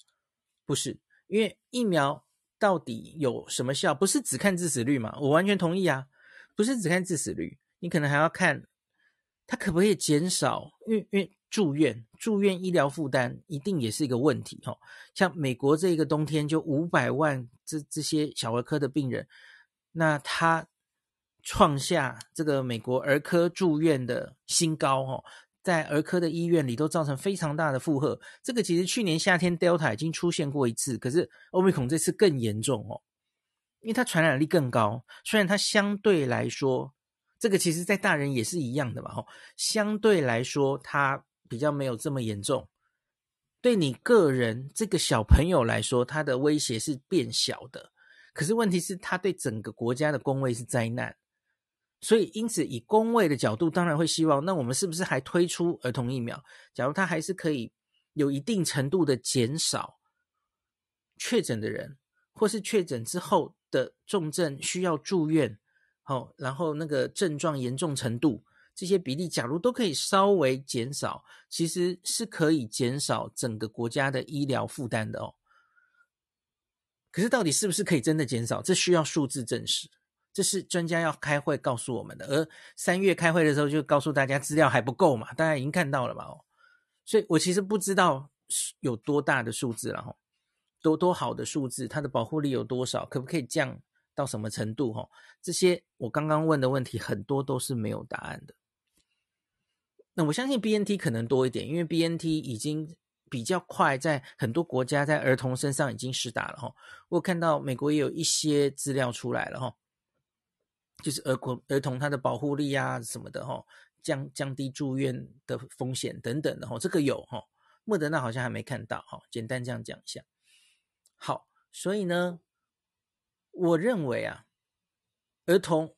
S1: 不是，因为疫苗到底有什么效？不是只看致死率嘛？我完全同意啊，不是只看致死率，你可能还要看它可不可以减少，因为因为。住院住院医疗负担一定也是一个问题哈，像美国这一个冬天就五百万这这些小儿科的病人，那他创下这个美国儿科住院的新高哈，在儿科的医院里都造成非常大的负荷。这个其实去年夏天 Delta 已经出现过一次，可是 Omicron 这次更严重哦，因为它传染力更高，虽然它相对来说，这个其实在大人也是一样的嘛哈，相对来说它。比较没有这么严重，对你个人这个小朋友来说，他的威胁是变小的。可是问题是，他对整个国家的公卫是灾难。所以，因此以公卫的角度，当然会希望，那我们是不是还推出儿童疫苗？假如它还是可以有一定程度的减少确诊的人，或是确诊之后的重症需要住院，好，然后那个症状严重程度。这些比例，假如都可以稍微减少，其实是可以减少整个国家的医疗负担的哦。可是，到底是不是可以真的减少？这需要数字证实。这是专家要开会告诉我们的。而三月开会的时候，就告诉大家资料还不够嘛，大家已经看到了嘛。哦，所以我其实不知道有多大的数字了哈，多多好的数字，它的保护力有多少，可不可以降到什么程度？哈，这些我刚刚问的问题很多都是没有答案的。那我相信 BNT 可能多一点，因为 BNT 已经比较快，在很多国家在儿童身上已经施打了哈。我看到美国也有一些资料出来了哈，就是儿童儿童他的保护力啊什么的哈，降降低住院的风险等等的哈，这个有哈。莫德纳好像还没看到哈，简单这样讲一下。好，所以呢，我认为啊，儿童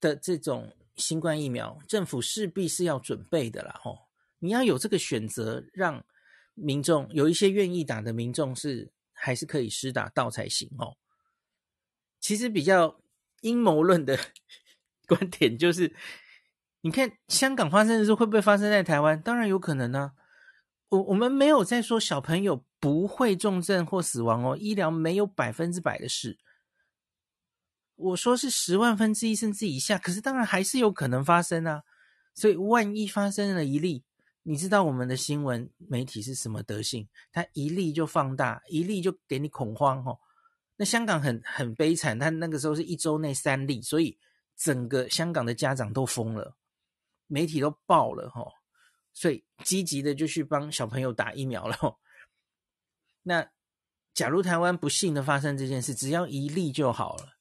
S1: 的这种。新冠疫苗，政府势必是要准备的啦，吼！你要有这个选择，让民众有一些愿意打的民众是还是可以施打到才行哦。其实比较阴谋论的 观点就是，你看香港发生的事会不会发生在台湾？当然有可能呢。我我们没有在说小朋友不会重症或死亡哦，医疗没有百分之百的事。我说是十万分之一甚至以下，可是当然还是有可能发生啊。所以万一发生了一例，你知道我们的新闻媒体是什么德性？他一例就放大，一例就给你恐慌哦。那香港很很悲惨，他那个时候是一周内三例，所以整个香港的家长都疯了，媒体都爆了哈。所以积极的就去帮小朋友打疫苗了。那假如台湾不幸的发生这件事，只要一例就好了。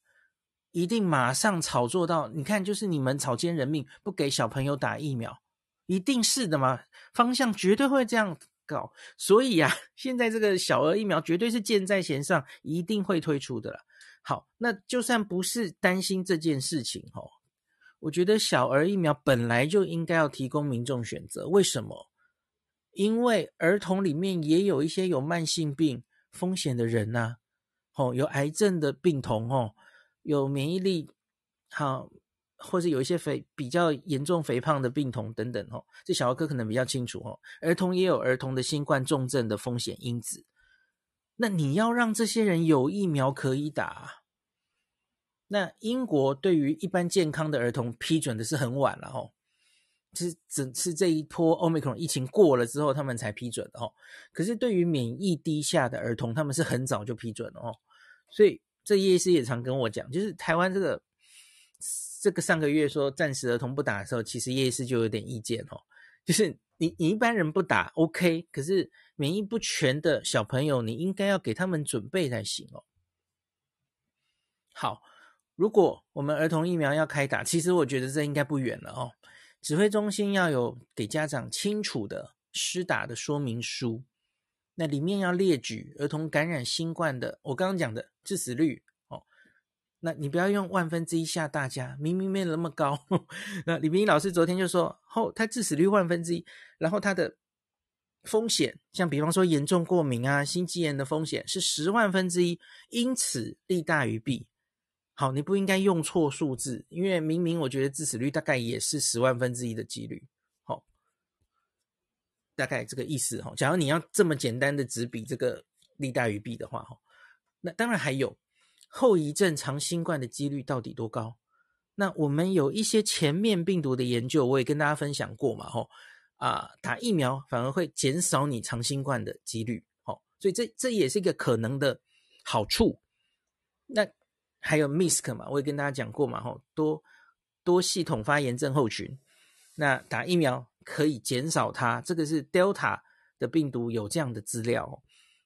S1: 一定马上炒作到，你看，就是你们草菅人命，不给小朋友打疫苗，一定是的嘛？方向绝对会这样告。所以啊，现在这个小儿疫苗绝对是箭在弦上，一定会推出的啦。好，那就算不是担心这件事情哦，我觉得小儿疫苗本来就应该要提供民众选择。为什么？因为儿童里面也有一些有慢性病风险的人呐、啊，哦，有癌症的病童哦，有免疫力好。或者有一些肥比较严重肥胖的病童等等哦，这小儿科可能比较清楚哦。儿童也有儿童的新冠重症的风险因子，那你要让这些人有疫苗可以打，那英国对于一般健康的儿童批准的是很晚了哦，是只是这一波 Omicron 疫情过了之后他们才批准的哦。可是对于免疫低下的儿童，他们是很早就批准了哦。所以这叶医师也常跟我讲，就是台湾这个。这个上个月说暂时儿童不打的时候，其实叶医师就有点意见哦，就是你你一般人不打 OK，可是免疫不全的小朋友，你应该要给他们准备才行哦。好，如果我们儿童疫苗要开打，其实我觉得这应该不远了哦。指挥中心要有给家长清楚的施打的说明书，那里面要列举儿童感染新冠的，我刚刚讲的致死率。那你不要用万分之一吓大家，明明没有那么高。那李明老师昨天就说，后他致死率万分之一，然后他的风险，像比方说严重过敏啊、心肌炎的风险是十万分之一，因此利大于弊。好，你不应该用错数字，因为明明我觉得致死率大概也是十万分之一的几率。好，大概这个意思哈。假如你要这么简单的只比这个利大于弊的话，哈，那当然还有。后遗症长新冠的几率到底多高？那我们有一些前面病毒的研究，我也跟大家分享过嘛，吼啊，打疫苗反而会减少你长新冠的几率，吼，所以这这也是一个可能的好处。那还有 MISC 嘛，我也跟大家讲过嘛，吼，多多系统发炎症候群，那打疫苗可以减少它，这个是 Delta 的病毒有这样的资料。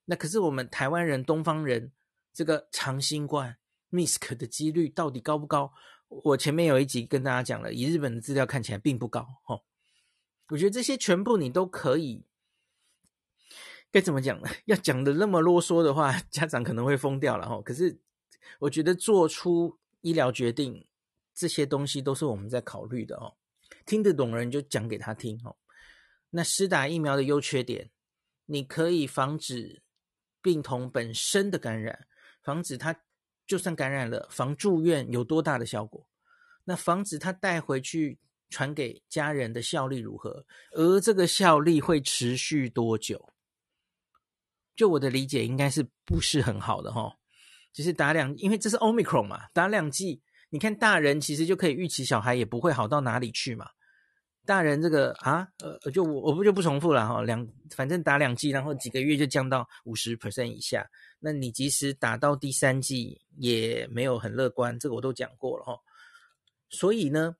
S1: 那可是我们台湾人、东方人。这个长新冠 MISC 的几率到底高不高？我前面有一集跟大家讲了，以日本的资料看起来并不高。哦，我觉得这些全部你都可以，该怎么讲呢？要讲的那么啰嗦的话，家长可能会疯掉了。哦，可是我觉得做出医疗决定，这些东西都是我们在考虑的。哦，听得懂的人就讲给他听。哦，那施打疫苗的优缺点，你可以防止病童本身的感染。防止他就算感染了，防住院有多大的效果？那防止他带回去传给家人的效力如何？而这个效力会持续多久？就我的理解，应该是不是很好的哈。就是打两，因为这是 Omicron 嘛，打两剂，你看大人其实就可以预期小孩也不会好到哪里去嘛。大人这个啊，呃，就我我不就不重复了哈，两反正打两剂，然后几个月就降到五十 percent 以下。那你即使打到第三剂，也没有很乐观，这个我都讲过了哈。所以呢，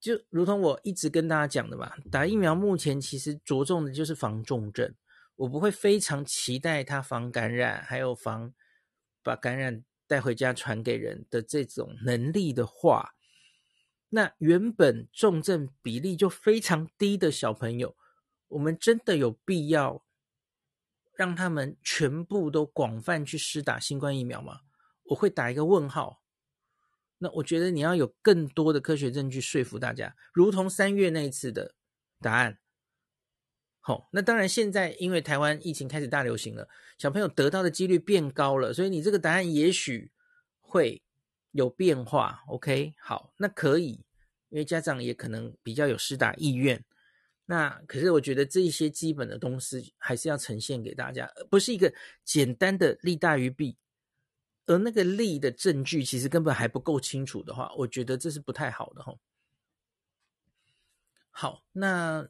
S1: 就如同我一直跟大家讲的嘛，打疫苗目前其实着重的就是防重症，我不会非常期待它防感染，还有防把感染带回家传给人的这种能力的话。那原本重症比例就非常低的小朋友，我们真的有必要让他们全部都广泛去施打新冠疫苗吗？我会打一个问号。那我觉得你要有更多的科学证据说服大家，如同三月那一次的答案。好，那当然现在因为台湾疫情开始大流行了，小朋友得到的几率变高了，所以你这个答案也许会。有变化，OK，好，那可以，因为家长也可能比较有施打意愿。那可是我觉得这一些基本的东西还是要呈现给大家，而不是一个简单的利大于弊，而那个利的证据其实根本还不够清楚的话，我觉得这是不太好的哈。好，那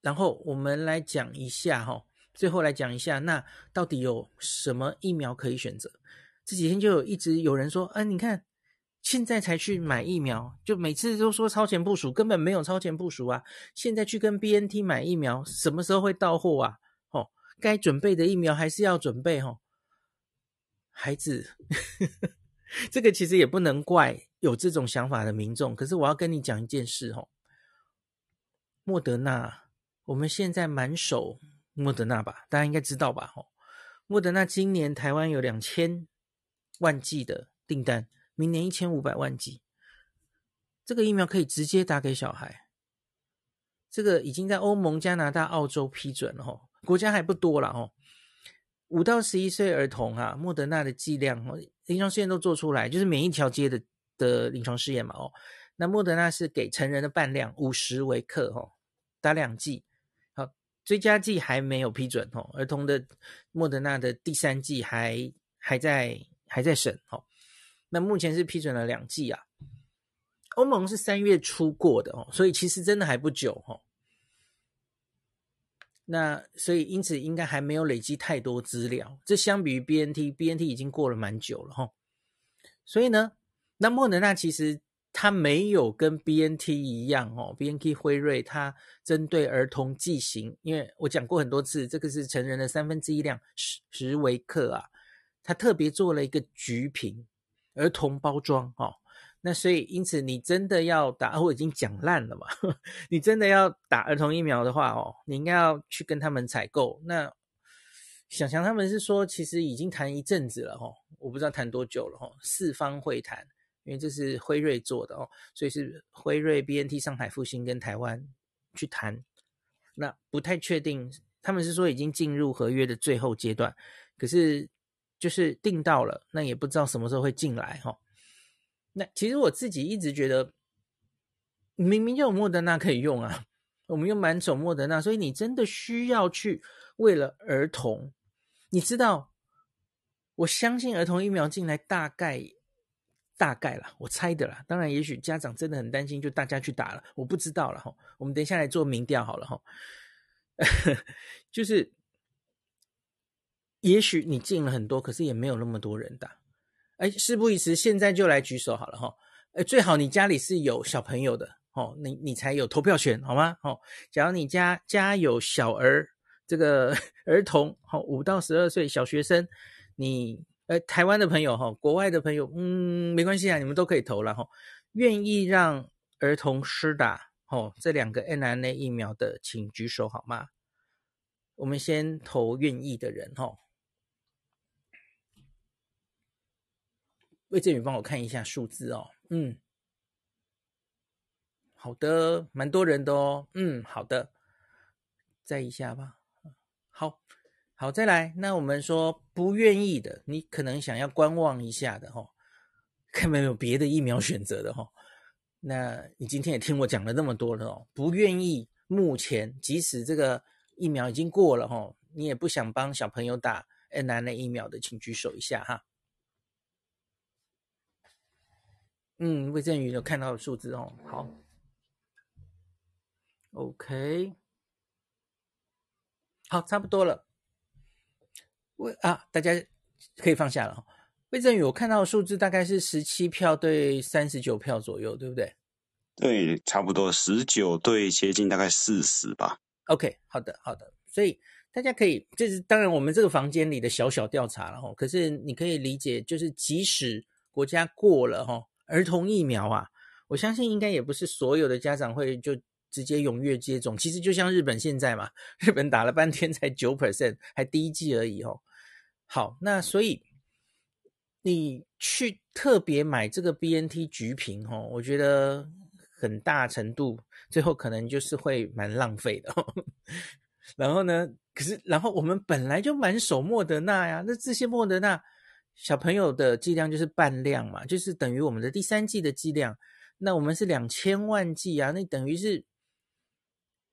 S1: 然后我们来讲一下哈，最后来讲一下，那到底有什么疫苗可以选择？这几天就有一直有人说，啊，你看，现在才去买疫苗，就每次都说超前部署，根本没有超前部署啊！现在去跟 BNT 买疫苗，什么时候会到货啊？哦，该准备的疫苗还是要准备哦。孩子，呵呵，这个其实也不能怪有这种想法的民众，可是我要跟你讲一件事哦，莫德纳我们现在满手莫德纳吧，大家应该知道吧？哦，莫德纳今年台湾有两千万剂的订单，明年一千五百万剂。这个疫苗可以直接打给小孩，这个已经在欧盟、加拿大、澳洲批准了，吼，国家还不多了，吼。五到十一岁儿童啊，莫德纳的剂量，临床试验都做出来，就是免疫调节的的临床试验嘛，哦，那莫德纳是给成人的半量，五十微克，吼，打两剂。好追加剂还没有批准哦，儿童的莫德纳的第三剂还还在还在审哦。那目前是批准了两剂啊，欧盟是三月初过的哦，所以其实真的还不久哦。那所以因此应该还没有累积太多资料，这相比于 BNT，BNT 已经过了蛮久了哈。所以呢，那莫德纳其实。它没有跟 BNT 一样哦，BNT 辉瑞它针对儿童剂型，因为我讲过很多次，这个是成人的三分之一量，十十微克啊，它特别做了一个橘瓶儿童包装哦，那所以因此你真的要打，我已经讲烂了嘛，你真的要打儿童疫苗的话哦，你应该要去跟他们采购。那想想他们是说，其实已经谈一阵子了哈，我不知道谈多久了哈，四方会谈。因为这是辉瑞做的哦，所以是辉瑞、BNT、上海复星跟台湾去谈，那不太确定。他们是说已经进入合约的最后阶段，可是就是定到了，那也不知道什么时候会进来哈。那其实我自己一直觉得，明明就有莫德纳可以用啊，我们用满手莫德纳，所以你真的需要去为了儿童，你知道，我相信儿童疫苗进来大概。大概啦，我猜的啦。当然，也许家长真的很担心，就大家去打了，我不知道了哈。我们等一下来做民调好了哈。就是，也许你进了很多，可是也没有那么多人打。哎，事不宜迟，现在就来举手好了哈。哎，最好你家里是有小朋友的哦，你你才有投票权好吗？哦，假如你家家有小儿，这个 儿童，好，五到十二岁小学生，你。呃，台湾的朋友哈，国外的朋友，嗯，没关系啊，你们都可以投了哈。愿意让儿童施打哦，这两个 mRNA 疫苗的，请举手好吗？我们先投愿意的人哈。魏振宇帮我看一下数字哦，嗯，好的，蛮多人的哦，嗯，好的，再一下吧，好。好，再来。那我们说不愿意的，你可能想要观望一下的哈，看有没有别的疫苗选择的哈。那你今天也听我讲了那么多了哦，不愿意，目前即使这个疫苗已经过了哈，你也不想帮小朋友打 NNA 疫苗的，请举手一下哈。嗯，魏振宇有看到的数字哦，好，OK，好，差不多了。魏啊，大家可以放下了。魏振宇，我看到的数字大概是十七票对三十九票左右，对不对？
S2: 对，差不多十九对接近大概四十吧。
S1: OK，好的，好的。所以大家可以，这是当然我们这个房间里的小小调查了哈。可是你可以理解，就是即使国家过了哈儿童疫苗啊，我相信应该也不是所有的家长会就。直接踊跃接种，其实就像日本现在嘛，日本打了半天才九 percent，还第一剂而已哦。好，那所以你去特别买这个 BNT 橘瓶哦，我觉得很大程度最后可能就是会蛮浪费的。然后呢，可是然后我们本来就满手莫德纳呀，那这些莫德纳小朋友的剂量就是半量嘛，就是等于我们的第三剂的剂量。那我们是两千万剂啊，那等于是。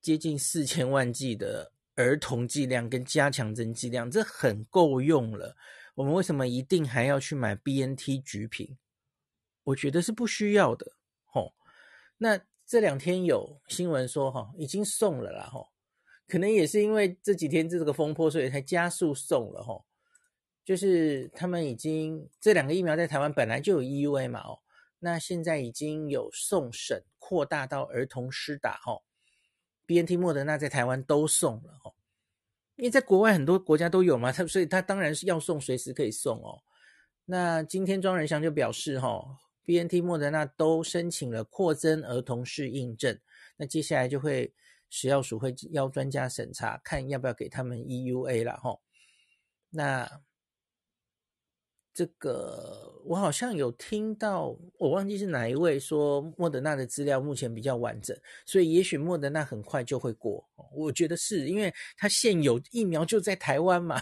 S1: 接近四千万剂的儿童剂量跟加强针剂量，这很够用了。我们为什么一定还要去买 BNT 橘瓶？我觉得是不需要的。吼，那这两天有新闻说，哈，已经送了啦。吼，可能也是因为这几天这个风波，所以才加速送了。吼，就是他们已经这两个疫苗在台湾本来就有 EUA 嘛。哦，那现在已经有送审，扩大到儿童施打。哦。BNT 莫德纳在台湾都送了哦，因为在国外很多国家都有嘛，他所以他当然是要送，随时可以送哦。那今天庄仁祥就表示哈，BNT 莫德纳都申请了扩增儿童适应症，那接下来就会食药署会邀专家审查，看要不要给他们 EUA 了哈。那这个我好像有听到，我忘记是哪一位说莫德纳的资料目前比较完整，所以也许莫德纳很快就会过。我觉得是因为它现有疫苗就在台湾嘛。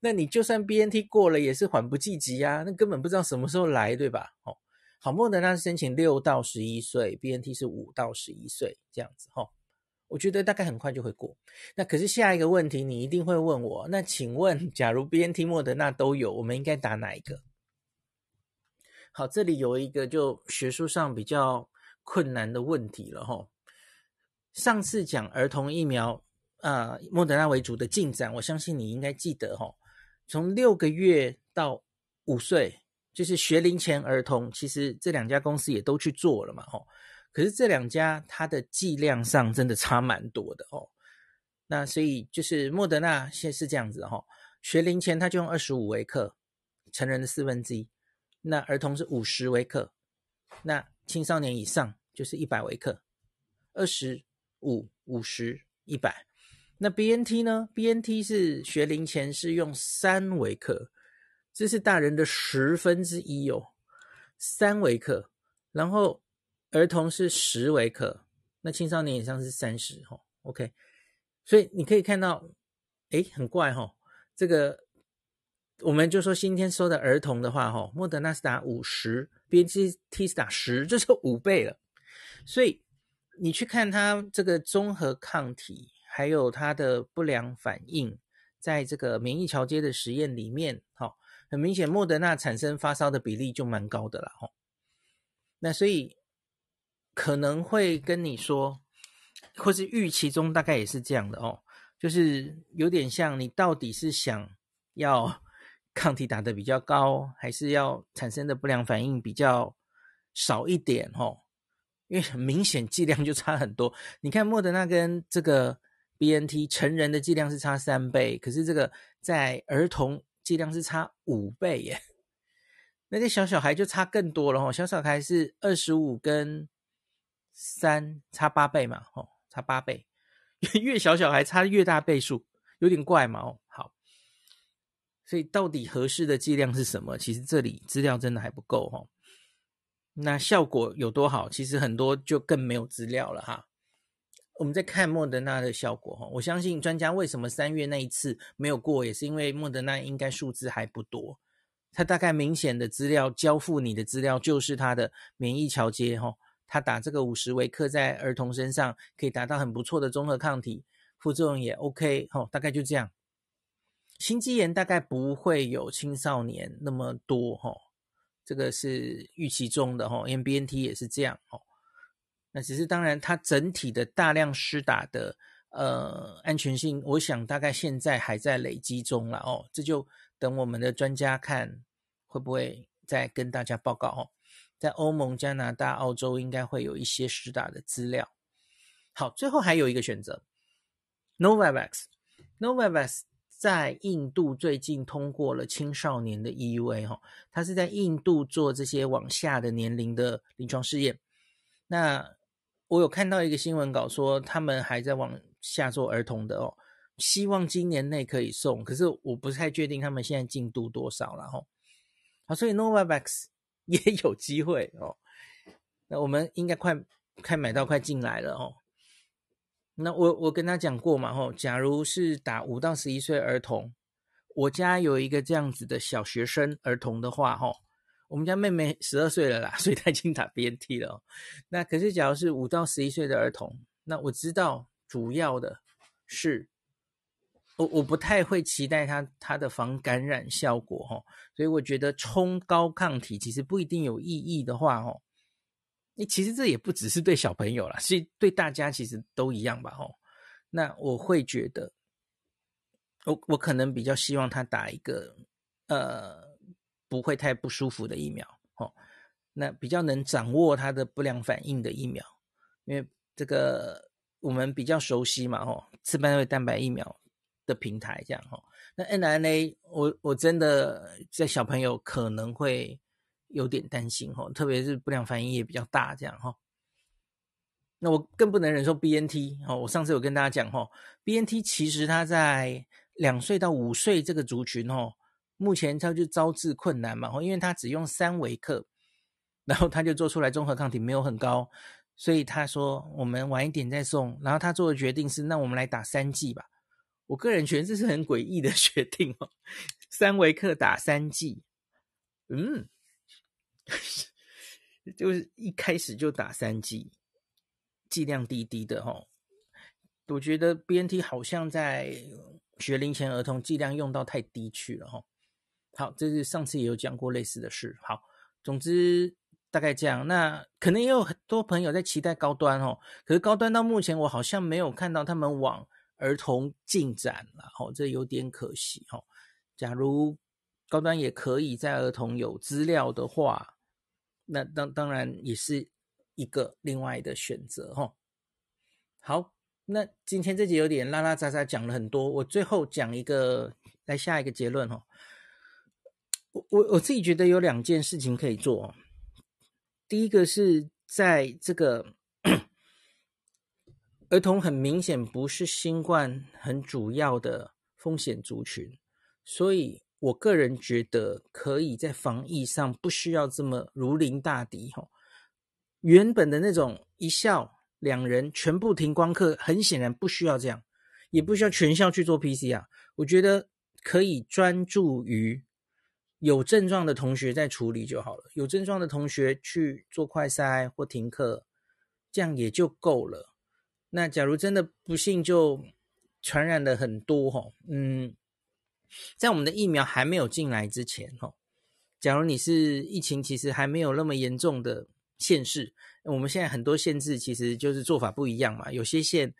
S1: 那你就算 BNT 过了，也是缓不济急啊，那根本不知道什么时候来，对吧？哦，好，莫德纳申请六到十一岁，BNT 是五到十一岁这样子，哈，我觉得大概很快就会过。那可是下一个问题，你一定会问我，那请问，假如 BNT、莫德纳都有，我们应该打哪一个？好，这里有一个就学术上比较困难的问题了，哈。上次讲儿童疫苗，啊，莫德纳为主的进展，我相信你应该记得，哈。从六个月到五岁，就是学龄前儿童，其实这两家公司也都去做了嘛，吼。可是这两家它的剂量上真的差蛮多的哦。那所以就是莫德纳现在是这样子哈，学龄前它就用二十五微克，成人的四分之一，那儿童是五十微克，那青少年以上就是一百微克，二十五、五十、一百。那 BNT 呢？BNT 是学龄前是用三微克，这是大人的十分之一哦，三微克。然后儿童是十微克，那青少年以上是三十哈。OK，所以你可以看到，诶，很怪哈、哦。这个我们就说今天说的儿童的话哈，莫德纳是打五十，BNT 是打十，这是五倍了。所以你去看它这个综合抗体。还有它的不良反应，在这个免疫桥接的实验里面，哈，很明显，莫德纳产生发烧的比例就蛮高的了，哈。那所以可能会跟你说，或是预期中大概也是这样的哦，就是有点像你到底是想要 抗体打得比较高，还是要产生的不良反应比较少一点，哦。因为很明显剂量就差很多，你看莫德纳跟这个。BNT 成人的剂量是差三倍，可是这个在儿童剂量是差五倍耶。那个小小孩就差更多了哈，小小孩是二十五跟三差八倍嘛，哦，差八倍，越小小孩差越大倍数，有点怪嘛，哦，好，所以到底合适的剂量是什么？其实这里资料真的还不够哈。那效果有多好？其实很多就更没有资料了哈。我们在看莫德纳的效果哈，我相信专家为什么三月那一次没有过，也是因为莫德纳应该数字还不多，它大概明显的资料交付你的资料就是它的免疫桥接哈，他打这个五十微克在儿童身上可以达到很不错的综合抗体，副作用也 OK 哦，大概就这样。心肌炎大概不会有青少年那么多哈，这个是预期中的哈，BNT 也是这样哈。那只是当然，它整体的大量施打的呃安全性，我想大概现在还在累积中了哦。这就等我们的专家看会不会再跟大家报告哦。在欧盟、加拿大、澳洲应该会有一些施打的资料。好，最后还有一个选择，Novavax。Novavax 在印度最近通过了青少年的 EUA 哈，它是在印度做这些往下的年龄的临床试验。那我有看到一个新闻稿说，他们还在往下做儿童的哦，希望今年内可以送，可是我不太确定他们现在进度多少了哈。好，所以 Novavax 也有机会哦。那我们应该快快买到快进来了哦。那我我跟他讲过嘛吼，假如是打五到十一岁儿童，我家有一个这样子的小学生儿童的话吼。我们家妹妹十二岁了啦，所以她已经打 BNT 了哦。那可是，假如是五到十一岁的儿童，那我知道主要的是，我我不太会期待它它的防感染效果哈。所以我觉得冲高抗体其实不一定有意义的话哦，你其实这也不只是对小朋友啦，是对大家其实都一样吧哈。那我会觉得，我我可能比较希望他打一个呃。不会太不舒服的疫苗，哦，那比较能掌握它的不良反应的疫苗，因为这个我们比较熟悉嘛，哦，次半月蛋白疫苗的平台这样，哦，那 mRNA 我我真的在小朋友可能会有点担心，哦，特别是不良反应也比较大这样，哈。那我更不能忍受 BNT 哦。我上次有跟大家讲哦，BNT 其实它在两岁到五岁这个族群哦，目前它就招致困难嘛，因为它只用三微克，然后他就做出来中和抗体没有很高，所以他说我们晚一点再送。然后他做的决定是，那我们来打三剂吧。我个人觉得这是很诡异的 决定哦，三维克打三剂，嗯，就是一开始就打三剂。剂量低低的哈，我觉得 BNT 好像在学龄前儿童剂量用到太低去了哈。好，这是上次也有讲过类似的事。好，总之大概这样。那可能也有很多朋友在期待高端哦，可是高端到目前我好像没有看到他们往儿童进展了，哦，这有点可惜哈。假如高端也可以在儿童有资料的话，那当当然也是。一个另外的选择哈，好，那今天这集有点拉拉杂杂讲了很多，我最后讲一个来下一个结论哈。我我我自己觉得有两件事情可以做，第一个是在这个儿童很明显不是新冠很主要的风险族群，所以我个人觉得可以在防疫上不需要这么如临大敌哈。原本的那种一校两人全部停光课，很显然不需要这样，也不需要全校去做 PCR。我觉得可以专注于有症状的同学在处理就好了。有症状的同学去做快筛或停课，这样也就够了。那假如真的不幸就传染了很多哈，嗯，在我们的疫苗还没有进来之前哈，假如你是疫情其实还没有那么严重的。县市，我们现在很多县市其实就是做法不一样嘛。有些县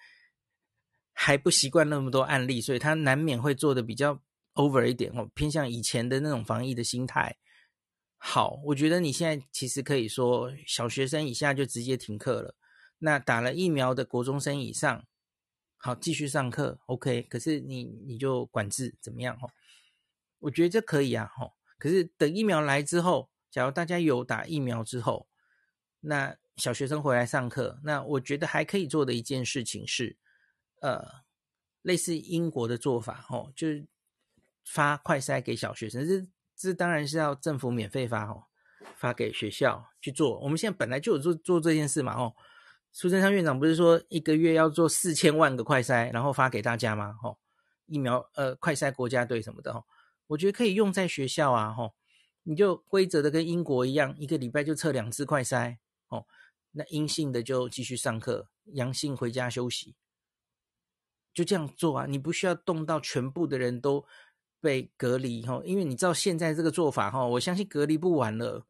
S1: 还不习惯那么多案例，所以他难免会做的比较 over 一点哦，偏向以前的那种防疫的心态。好，我觉得你现在其实可以说，小学生以下就直接停课了。那打了疫苗的国中生以上，好，继续上课，OK。可是你你就管制怎么样？哦，我觉得这可以啊。哦，可是等疫苗来之后，假如大家有打疫苗之后，那小学生回来上课，那我觉得还可以做的一件事情是，呃，类似英国的做法，哦，就是发快筛给小学生，这这当然是要政府免费发，哦，发给学校去做。我们现在本来就有做做这件事嘛，哦，苏贞昌院长不是说一个月要做四千万个快筛，然后发给大家吗？哦，疫苗，呃，快筛国家队什么的，哦，我觉得可以用在学校啊，哦，你就规则的跟英国一样，一个礼拜就测两次快筛。哦，那阴性的就继续上课，阳性回家休息，就这样做啊！你不需要动到全部的人都被隔离哈，因为你知道现在这个做法哈，我相信隔离不完了，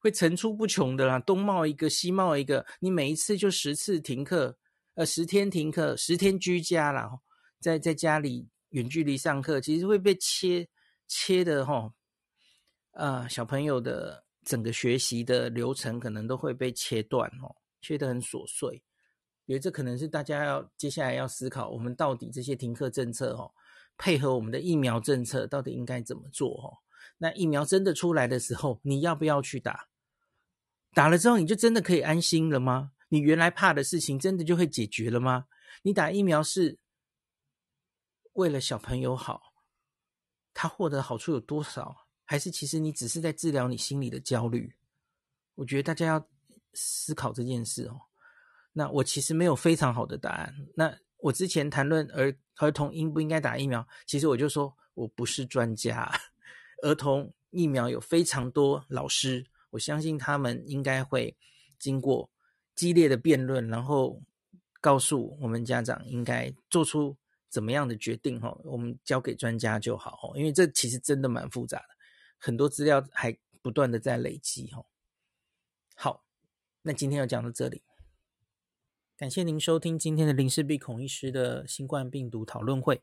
S1: 会层出不穷的啦，东冒一个，西冒一个，你每一次就十次停课，呃，十天停课，十天居家啦，在在家里远距离上课，其实会被切切的哈，啊，小朋友的。整个学习的流程可能都会被切断哦，切得很琐碎。因为这可能是大家要接下来要思考，我们到底这些停课政策哦，配合我们的疫苗政策，到底应该怎么做哦？那疫苗真的出来的时候，你要不要去打？打了之后，你就真的可以安心了吗？你原来怕的事情，真的就会解决了吗？你打疫苗是为了小朋友好，他获得好处有多少？还是其实你只是在治疗你心里的焦虑？我觉得大家要思考这件事哦。那我其实没有非常好的答案。那我之前谈论儿儿童应不应该打疫苗，其实我就说我不是专家。儿童疫苗有非常多老师，我相信他们应该会经过激烈的辩论，然后告诉我们家长应该做出怎么样的决定哈。我们交给专家就好，因为这其实真的蛮复杂的。很多资料还不断的在累积哈。好，那今天就讲到这里，感谢您收听今天的林氏璧孔医师的新冠病毒讨论会。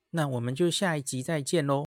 S1: 那我们就下一集再见喽。